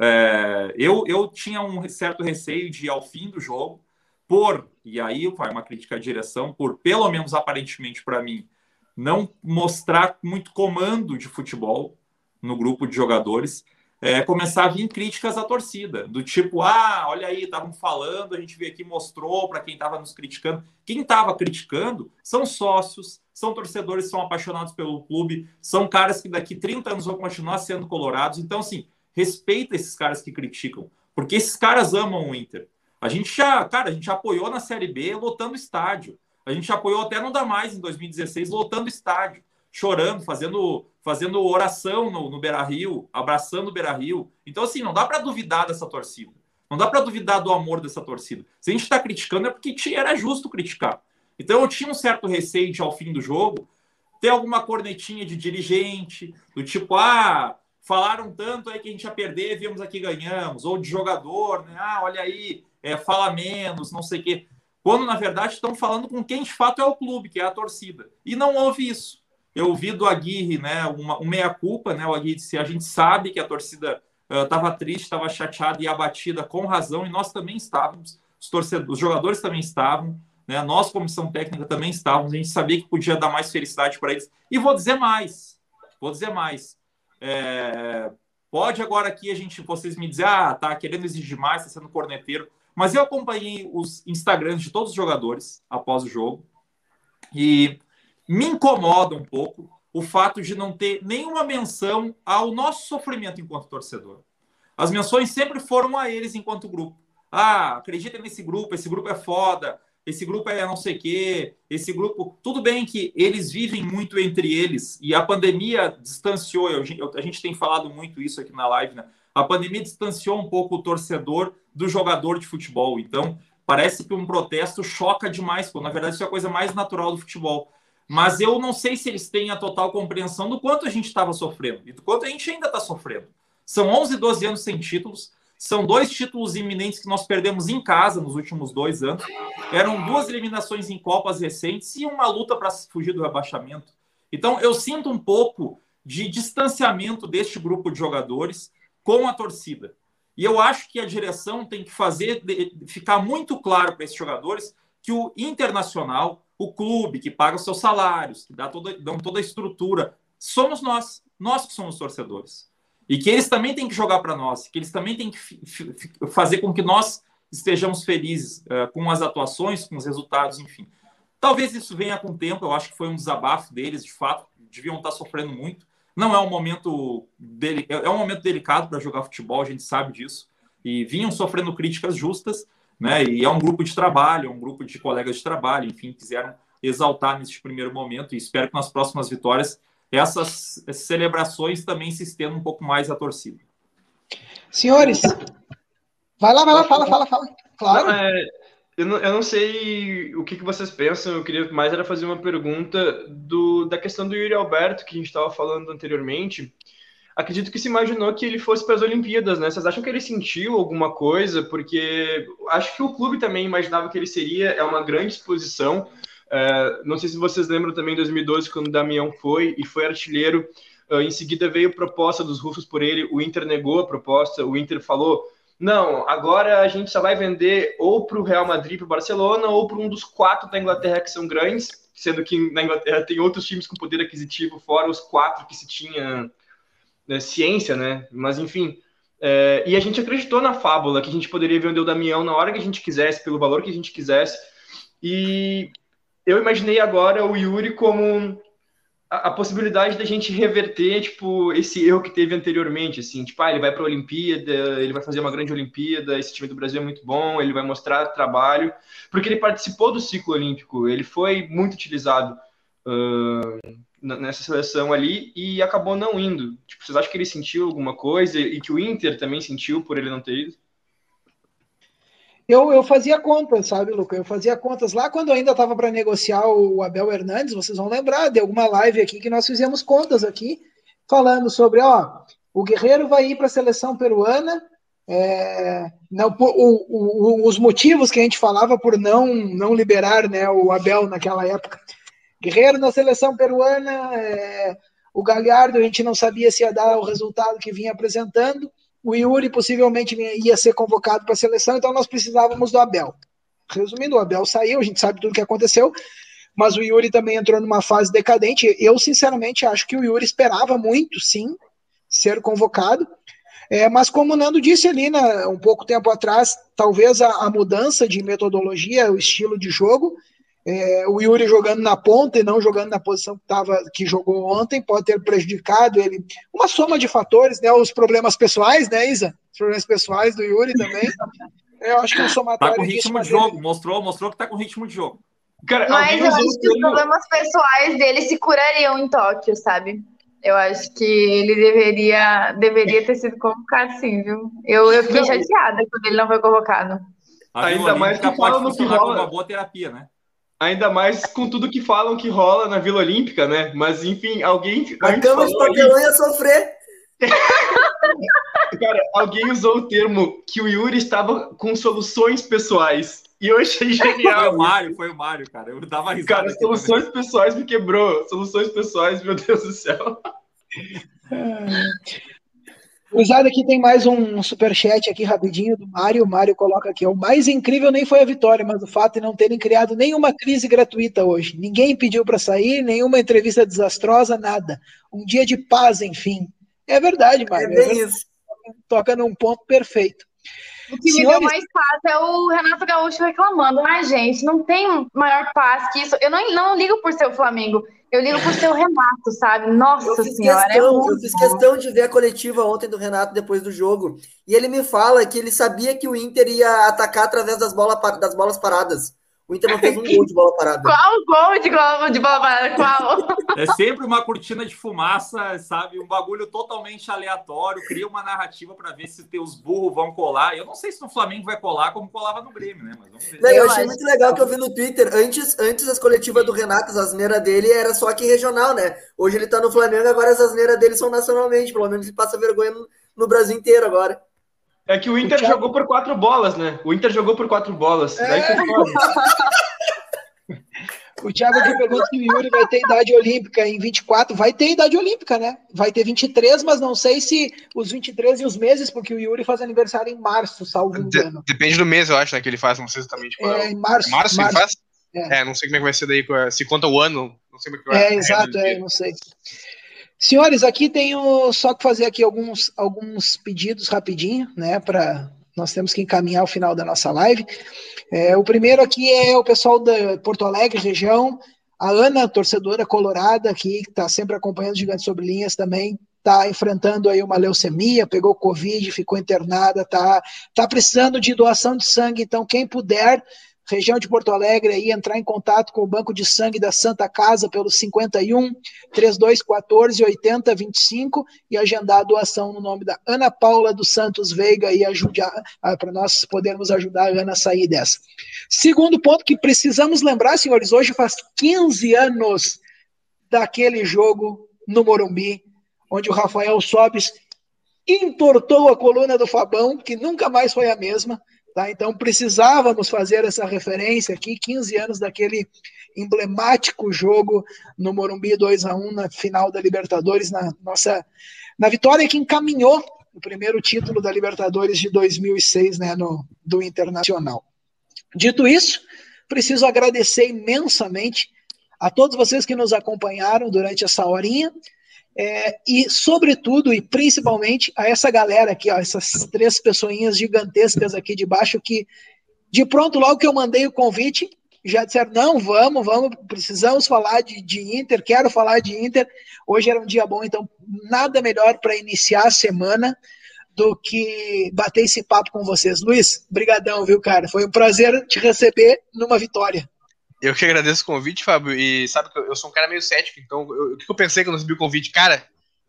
é, eu, eu tinha um certo receio de, ao fim do jogo, por, e aí vai uma crítica à direção, por, pelo menos aparentemente para mim, não mostrar muito comando de futebol no grupo de jogadores, é, começar a vir críticas à torcida, do tipo, ah, olha aí, estavam falando, a gente veio aqui mostrou para quem estava nos criticando. Quem estava criticando são sócios, são torcedores, são apaixonados pelo clube, são caras que daqui 30 anos vão continuar sendo colorados. Então, assim, respeita esses caras que criticam, porque esses caras amam o Inter. A gente já, cara, a gente apoiou na Série B lotando estádio. A gente apoiou até não dá mais em 2016 lotando estádio, chorando, fazendo fazendo oração no, no Beira Rio, abraçando o Beira Rio. Então, assim, não dá para duvidar dessa torcida. Não dá para duvidar do amor dessa torcida. Se a gente está criticando, é porque era justo criticar. Então, eu tinha um certo receio de, ao fim do jogo, ter alguma cornetinha de dirigente, do tipo, ah, falaram tanto aí que a gente ia perder, viemos aqui ganhamos, ou de jogador, né? Ah, olha aí, é, fala menos, não sei o quê. Quando, na verdade, estão falando com quem de fato é o clube, que é a torcida. E não houve isso. Eu vi do Aguirre, né, uma, um meia-culpa, né, o Aguirre disse, a gente sabe que a torcida estava uh, triste, estava chateada e abatida com razão, e nós também estávamos, os, torcedores, os jogadores também estavam, né, nós, comissão técnica, também estávamos, a gente sabia que podia dar mais felicidade para eles. E vou dizer mais, vou dizer mais. É, pode agora aqui a gente, vocês me dizer, ah, tá querendo exigir mais, está sendo corneteiro, mas eu acompanhei os Instagrams de todos os jogadores após o jogo, e me incomoda um pouco o fato de não ter nenhuma menção ao nosso sofrimento enquanto torcedor. As menções sempre foram a eles enquanto grupo. Ah, acredita nesse grupo, esse grupo é foda, esse grupo é não sei o quê, esse grupo. Tudo bem que eles vivem muito entre eles e a pandemia distanciou, eu, a gente tem falado muito isso aqui na live, né? A pandemia distanciou um pouco o torcedor do jogador de futebol. Então, parece que um protesto choca demais, pô. Na verdade, isso é a coisa mais natural do futebol. Mas eu não sei se eles têm a total compreensão do quanto a gente estava sofrendo e do quanto a gente ainda está sofrendo. São 11, 12 anos sem títulos. São dois títulos iminentes que nós perdemos em casa nos últimos dois anos. Eram duas eliminações em Copas recentes e uma luta para fugir do rebaixamento. Então, eu sinto um pouco de distanciamento deste grupo de jogadores com a torcida. E eu acho que a direção tem que fazer ficar muito claro para esses jogadores que o internacional o clube que paga os seus salários, que dá toda, dão toda a estrutura, somos nós, nós que somos torcedores. E que eles também têm que jogar para nós, que eles também têm que fazer com que nós estejamos felizes uh, com as atuações, com os resultados, enfim. Talvez isso venha com o tempo, eu acho que foi um desabafo deles, de fato, deviam estar sofrendo muito. Não é um momento dele, é um momento delicado para jogar futebol, a gente sabe disso. E vinham sofrendo críticas justas, né? E é um grupo de trabalho, é um grupo de colegas de trabalho, enfim, quiseram exaltar neste primeiro momento e espero que nas próximas vitórias essas celebrações também se estendam um pouco mais à torcida.
Senhores, vai lá, vai lá, fala, fala, fala. Claro.
Não, é, eu, não, eu não sei o que, que vocês pensam, eu queria mais era fazer uma pergunta do, da questão do Yuri Alberto, que a gente estava falando anteriormente acredito que se imaginou que ele fosse para as Olimpíadas, né? Vocês acham que ele sentiu alguma coisa? Porque acho que o clube também imaginava que ele seria, é uma grande exposição. É, não sei se vocês lembram também em 2012, quando o Damião foi e foi artilheiro. Em seguida veio proposta dos russos por ele, o Inter negou a proposta, o Inter falou: não, agora a gente só vai vender ou para o Real Madrid, para o Barcelona, ou para um dos quatro da Inglaterra que são grandes, sendo que na Inglaterra tem outros times com poder aquisitivo, fora os quatro que se tinha né, ciência, né? Mas enfim. É, e a gente acreditou na fábula que a gente poderia vender o Damião na hora que a gente quisesse, pelo valor que a gente quisesse. E eu imaginei agora o Yuri como a, a possibilidade da gente reverter, tipo, esse erro que teve anteriormente, assim, tipo, ah, ele vai para a Olimpíada, ele vai fazer uma grande Olimpíada, esse time do Brasil é muito bom, ele vai mostrar trabalho, porque ele participou do ciclo olímpico, ele foi muito utilizado. Uh, nessa seleção ali e acabou não indo. Tipo, vocês acham que ele sentiu alguma coisa e que o Inter também sentiu por ele não ter ido?
Eu, eu fazia contas, sabe, Luca? Eu fazia contas lá quando ainda estava para negociar o Abel Hernandes. Vocês vão lembrar de alguma live aqui que nós fizemos contas aqui. falando sobre, ó, o Guerreiro vai ir para a seleção peruana. É, não, o, o, os motivos que a gente falava por não, não liberar né, o Abel naquela época. Guerreiro na seleção peruana, é, o Galhardo a gente não sabia se ia dar o resultado que vinha apresentando, o Yuri possivelmente ia ser convocado para a seleção, então nós precisávamos do Abel. Resumindo, o Abel saiu, a gente sabe tudo o que aconteceu, mas o Yuri também entrou numa fase decadente. Eu, sinceramente, acho que o Yuri esperava muito, sim, ser convocado. É, mas como o Nando disse ali, né, um pouco tempo atrás, talvez a, a mudança de metodologia, o estilo de jogo, é, o Yuri jogando na ponta e não jogando na posição que, tava, que jogou ontem pode ter prejudicado ele. Uma soma de fatores, né? Os problemas pessoais, né, Isa? Os problemas pessoais do Yuri também. Eu acho que é um somatório.
Tá com ritmo de jogo, mostrou, mostrou que tá com ritmo de jogo.
Cara, Mas eu acho que os problemas pessoais dele se curariam em Tóquio, sabe? Eu acho que ele deveria, deveria ter sido convocado, sim, viu? Eu, eu fiquei chateada quando ele não foi convocado.
Ainda mais que falam no que rola.
Uma boa terapia, né?
Ainda mais com tudo que falam que rola na Vila Olímpica, né? Mas, enfim, alguém.
A cama de papelão ia sofrer.
Cara, alguém usou o termo que o Yuri estava com soluções pessoais. E eu achei genial.
Foi o Mário, foi o Mário, cara. Eu dava risada.
Cara, soluções também. pessoais me quebrou. Soluções pessoais, meu Deus do céu.
Usado aqui tem mais um superchat aqui rapidinho do Mário. O Mário coloca aqui: o mais incrível nem foi a vitória, mas o fato de não terem criado nenhuma crise gratuita hoje. Ninguém pediu para sair, nenhuma entrevista desastrosa, nada. Um dia de paz, enfim. É verdade, Mário. É bem é isso. Toca num ponto perfeito.
O que Senhores... me deu mais paz é o Renato Gaúcho reclamando. Ai, gente, não tem maior paz que isso. Eu não, não ligo por ser o Flamengo, eu ligo por ser o Renato, sabe? Nossa eu Senhora.
É questão, é eu fiz questão de ver a coletiva ontem do Renato depois do jogo. E ele me fala que ele sabia que o Inter ia atacar através das, bola, das bolas paradas. O Inter não fez um gol de bola parada.
Qual gol de, gol de bola parada? Qual?
É sempre uma cortina de fumaça, sabe? Um bagulho totalmente aleatório. Cria uma narrativa para ver se os burros vão colar. Eu não sei se no Flamengo vai colar como colava no Grêmio, né? Mas vamos ver.
Não, eu achei muito legal que eu vi no Twitter. Antes, antes as coletivas do Renato, as asneiras dele era só aqui regional, né? Hoje ele tá no Flamengo, agora as asneiras dele são nacionalmente. Pelo menos ele passa vergonha no, no Brasil inteiro agora.
É que o Inter o Thiago... jogou por quatro bolas, né? O Inter jogou por quatro bolas. É.
o Thiago aqui pergunta se o Yuri vai ter idade olímpica em 24. Vai ter idade olímpica, né? Vai ter 23, mas não sei se os 23 e os meses, porque o Yuri faz aniversário em março, salvo engano.
De depende do mês, eu acho, né? Que ele faz, não sei exatamente
qual é. é em março.
Março, março ele faz? É. é. não sei como é que vai ser daí, se conta o ano, não sei como é que vai.
É, exato, é, não sei. Senhores, aqui tenho só que fazer aqui alguns, alguns pedidos rapidinho, né? Para nós temos que encaminhar o final da nossa live. É, o primeiro aqui é o pessoal da Porto Alegre, região. A Ana, torcedora colorada aqui, que está sempre acompanhando Gigantes Sobre Linhas também, está enfrentando aí uma leucemia, pegou Covid, ficou internada, está tá precisando de doação de sangue. Então, quem puder, região de Porto Alegre, aí entrar em contato com o Banco de Sangue da Santa Casa pelo 51 3214 8025 e agendar a doação no nome da Ana Paula dos Santos Veiga e ajudar para nós podermos ajudar a Ana a sair dessa. Segundo ponto que precisamos lembrar, senhores, hoje faz 15 anos daquele jogo no Morumbi, onde o Rafael Sobes entortou a coluna do Fabão, que nunca mais foi a mesma. Tá? Então precisávamos fazer essa referência aqui, 15 anos daquele emblemático jogo no Morumbi 2 a 1 na final da Libertadores, na nossa na vitória que encaminhou o primeiro título da Libertadores de 2006, né, no, do Internacional. Dito isso, preciso agradecer imensamente a todos vocês que nos acompanharam durante essa horinha. É, e, sobretudo e principalmente, a essa galera aqui, ó, essas três pessoinhas gigantescas aqui de baixo, que de pronto, logo que eu mandei o convite, já disseram: não, vamos, vamos, precisamos falar de, de Inter, quero falar de Inter. Hoje era um dia bom, então nada melhor para iniciar a semana do que bater esse papo com vocês. Luiz, brigadão, viu, cara? Foi um prazer te receber numa vitória.
Eu que agradeço o convite, Fábio. E sabe que eu sou um cara meio cético, então o que eu pensei quando recebi o convite? Cara,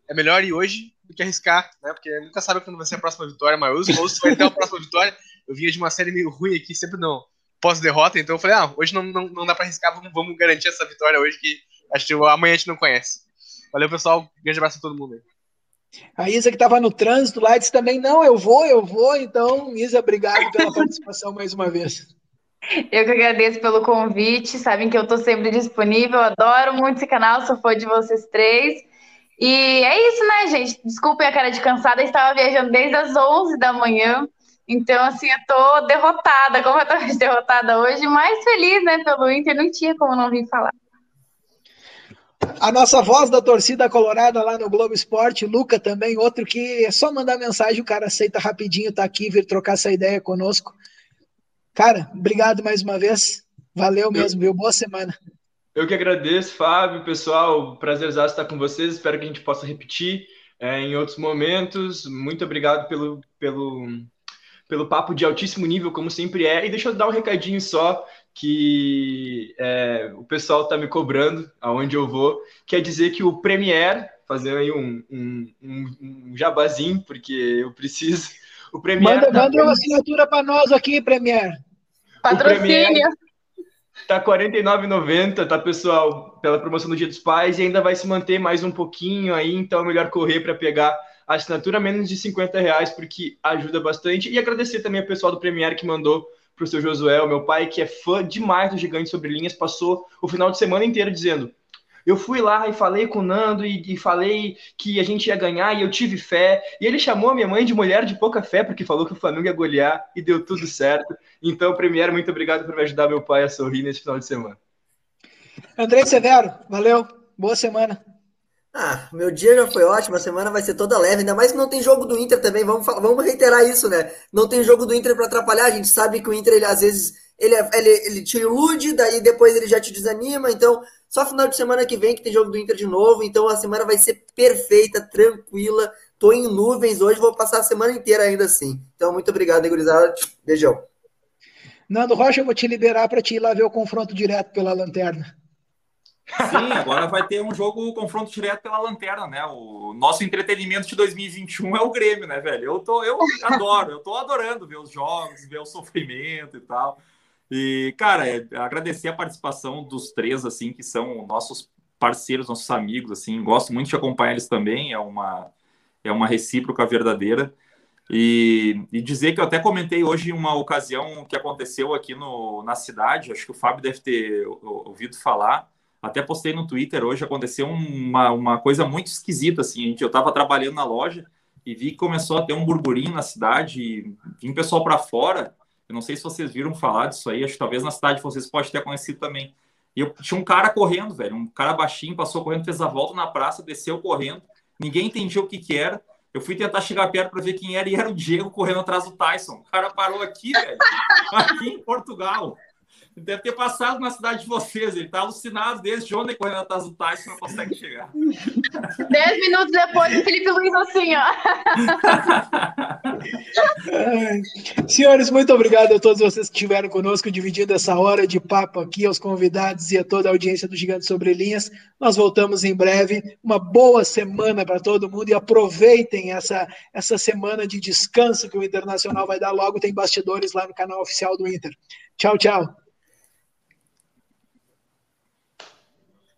é melhor ir hoje do que arriscar, né? Porque nunca sabe quando vai ser a próxima vitória, mas ou se vai ter a próxima vitória. Eu vinha de uma série meio ruim aqui, sempre não pós-derrota, então eu falei, ah, hoje não, não, não dá pra arriscar, vamos, vamos garantir essa vitória hoje, que acho que amanhã a gente não conhece. Valeu, pessoal. Grande abraço a todo mundo aí.
A Isa que estava no trânsito lá disse também, não, eu vou, eu vou. Então, Isa, obrigado pela participação mais uma vez.
Eu que agradeço pelo convite. Sabem que eu estou sempre disponível. Adoro muito esse canal, sou fã de vocês três. E é isso, né, gente? Desculpem a cara de cansada, estava viajando desde as 11 da manhã. Então, assim, eu tô derrotada, completamente derrotada hoje, mas feliz, né, pelo Inter. Não tinha como não vir falar.
A nossa voz da torcida colorada lá no Globo Esporte, Luca também, outro que é só mandar mensagem, o cara aceita rapidinho, tá aqui, vir trocar essa ideia conosco. Cara, obrigado mais uma vez. Valeu mesmo, viu? Boa semana.
Eu que agradeço, Fábio, pessoal. Prazer estar com vocês. Espero que a gente possa repetir é, em outros momentos. Muito obrigado pelo, pelo, pelo papo de altíssimo nível, como sempre é. E deixa eu dar um recadinho só que é, o pessoal está me cobrando aonde eu vou. Quer dizer que o Premier, fazer aí um, um, um, um jabazinho, porque eu preciso. O Premier.
Manda, tá manda uma assinatura para nós aqui, Premier.
Patrocínio.
Tá R$ 49,90, tá, pessoal? Pela promoção do Dia dos Pais e ainda vai se manter mais um pouquinho aí, então é melhor correr para pegar a assinatura menos de 50 reais, porque ajuda bastante. E agradecer também ao pessoal do Premier que mandou para o seu Josué, meu pai, que é fã demais do Gigante Sobre Linhas, passou o final de semana inteiro dizendo: eu fui lá e falei com o Nando e, e, falei que a gente ia ganhar e eu tive fé. E ele chamou a minha mãe de mulher de pouca fé, porque falou que o Flamengo ia golear e deu tudo certo. Então, Premier, muito obrigado por me ajudar meu pai a sorrir nesse final de semana.
André Severo, valeu. Boa semana.
Ah, meu dia já foi ótimo, a semana vai ser toda leve, ainda mais que não tem jogo do Inter também, vamos, vamos reiterar isso, né? Não tem jogo do Inter para atrapalhar, a gente sabe que o Inter, ele, às vezes, ele, é, ele, ele te ilude, daí depois ele já te desanima, então só final de semana que vem que tem jogo do Inter de novo, então a semana vai ser perfeita, tranquila. Tô em nuvens hoje, vou passar a semana inteira ainda assim. Então, muito obrigado, gurizada. Beijão.
Nando Rocha, eu vou te liberar para te ir lá ver o confronto direto pela lanterna.
Sim, agora vai ter um jogo confronto direto pela lanterna, né? O nosso entretenimento de 2021 é o Grêmio, né, velho? Eu tô, eu adoro, eu tô adorando ver os jogos, ver o sofrimento e tal. E, cara, é, agradecer a participação dos três, assim, que são nossos parceiros, nossos amigos, assim. Gosto muito de acompanhar eles também, é uma, é uma recíproca verdadeira. E, e dizer que eu até comentei hoje uma ocasião que aconteceu aqui no, na cidade, acho que o Fábio deve ter ouvido falar. Até postei no Twitter hoje, aconteceu uma, uma coisa muito esquisita, assim. Eu estava trabalhando na loja e vi que começou a ter um burburinho na cidade, e vim pessoal para fora eu não sei se vocês viram falar disso aí, acho que talvez na cidade de vocês pode ter conhecido também. E eu tinha um cara correndo, velho, um cara baixinho, passou correndo, fez a volta na praça, desceu correndo, ninguém entendia o que que era. Eu fui tentar chegar perto para ver quem era e era o Diego correndo atrás do Tyson. O cara parou aqui, velho, aqui em Portugal. Deve ter passado na cidade de vocês. Ele tá alucinado desde ontem correndo atrás do Tyson, não consegue chegar.
Dez minutos depois, o Felipe Luiz assim, ó.
Senhores, muito obrigado a todos vocês que estiveram conosco, dividindo essa hora de papo aqui, aos convidados e a toda a audiência do Gigante Sobre Linhas. Nós voltamos em breve. Uma boa semana para todo mundo e aproveitem essa, essa semana de descanso que o Internacional vai dar logo. Tem bastidores lá no canal oficial do Inter. Tchau, tchau.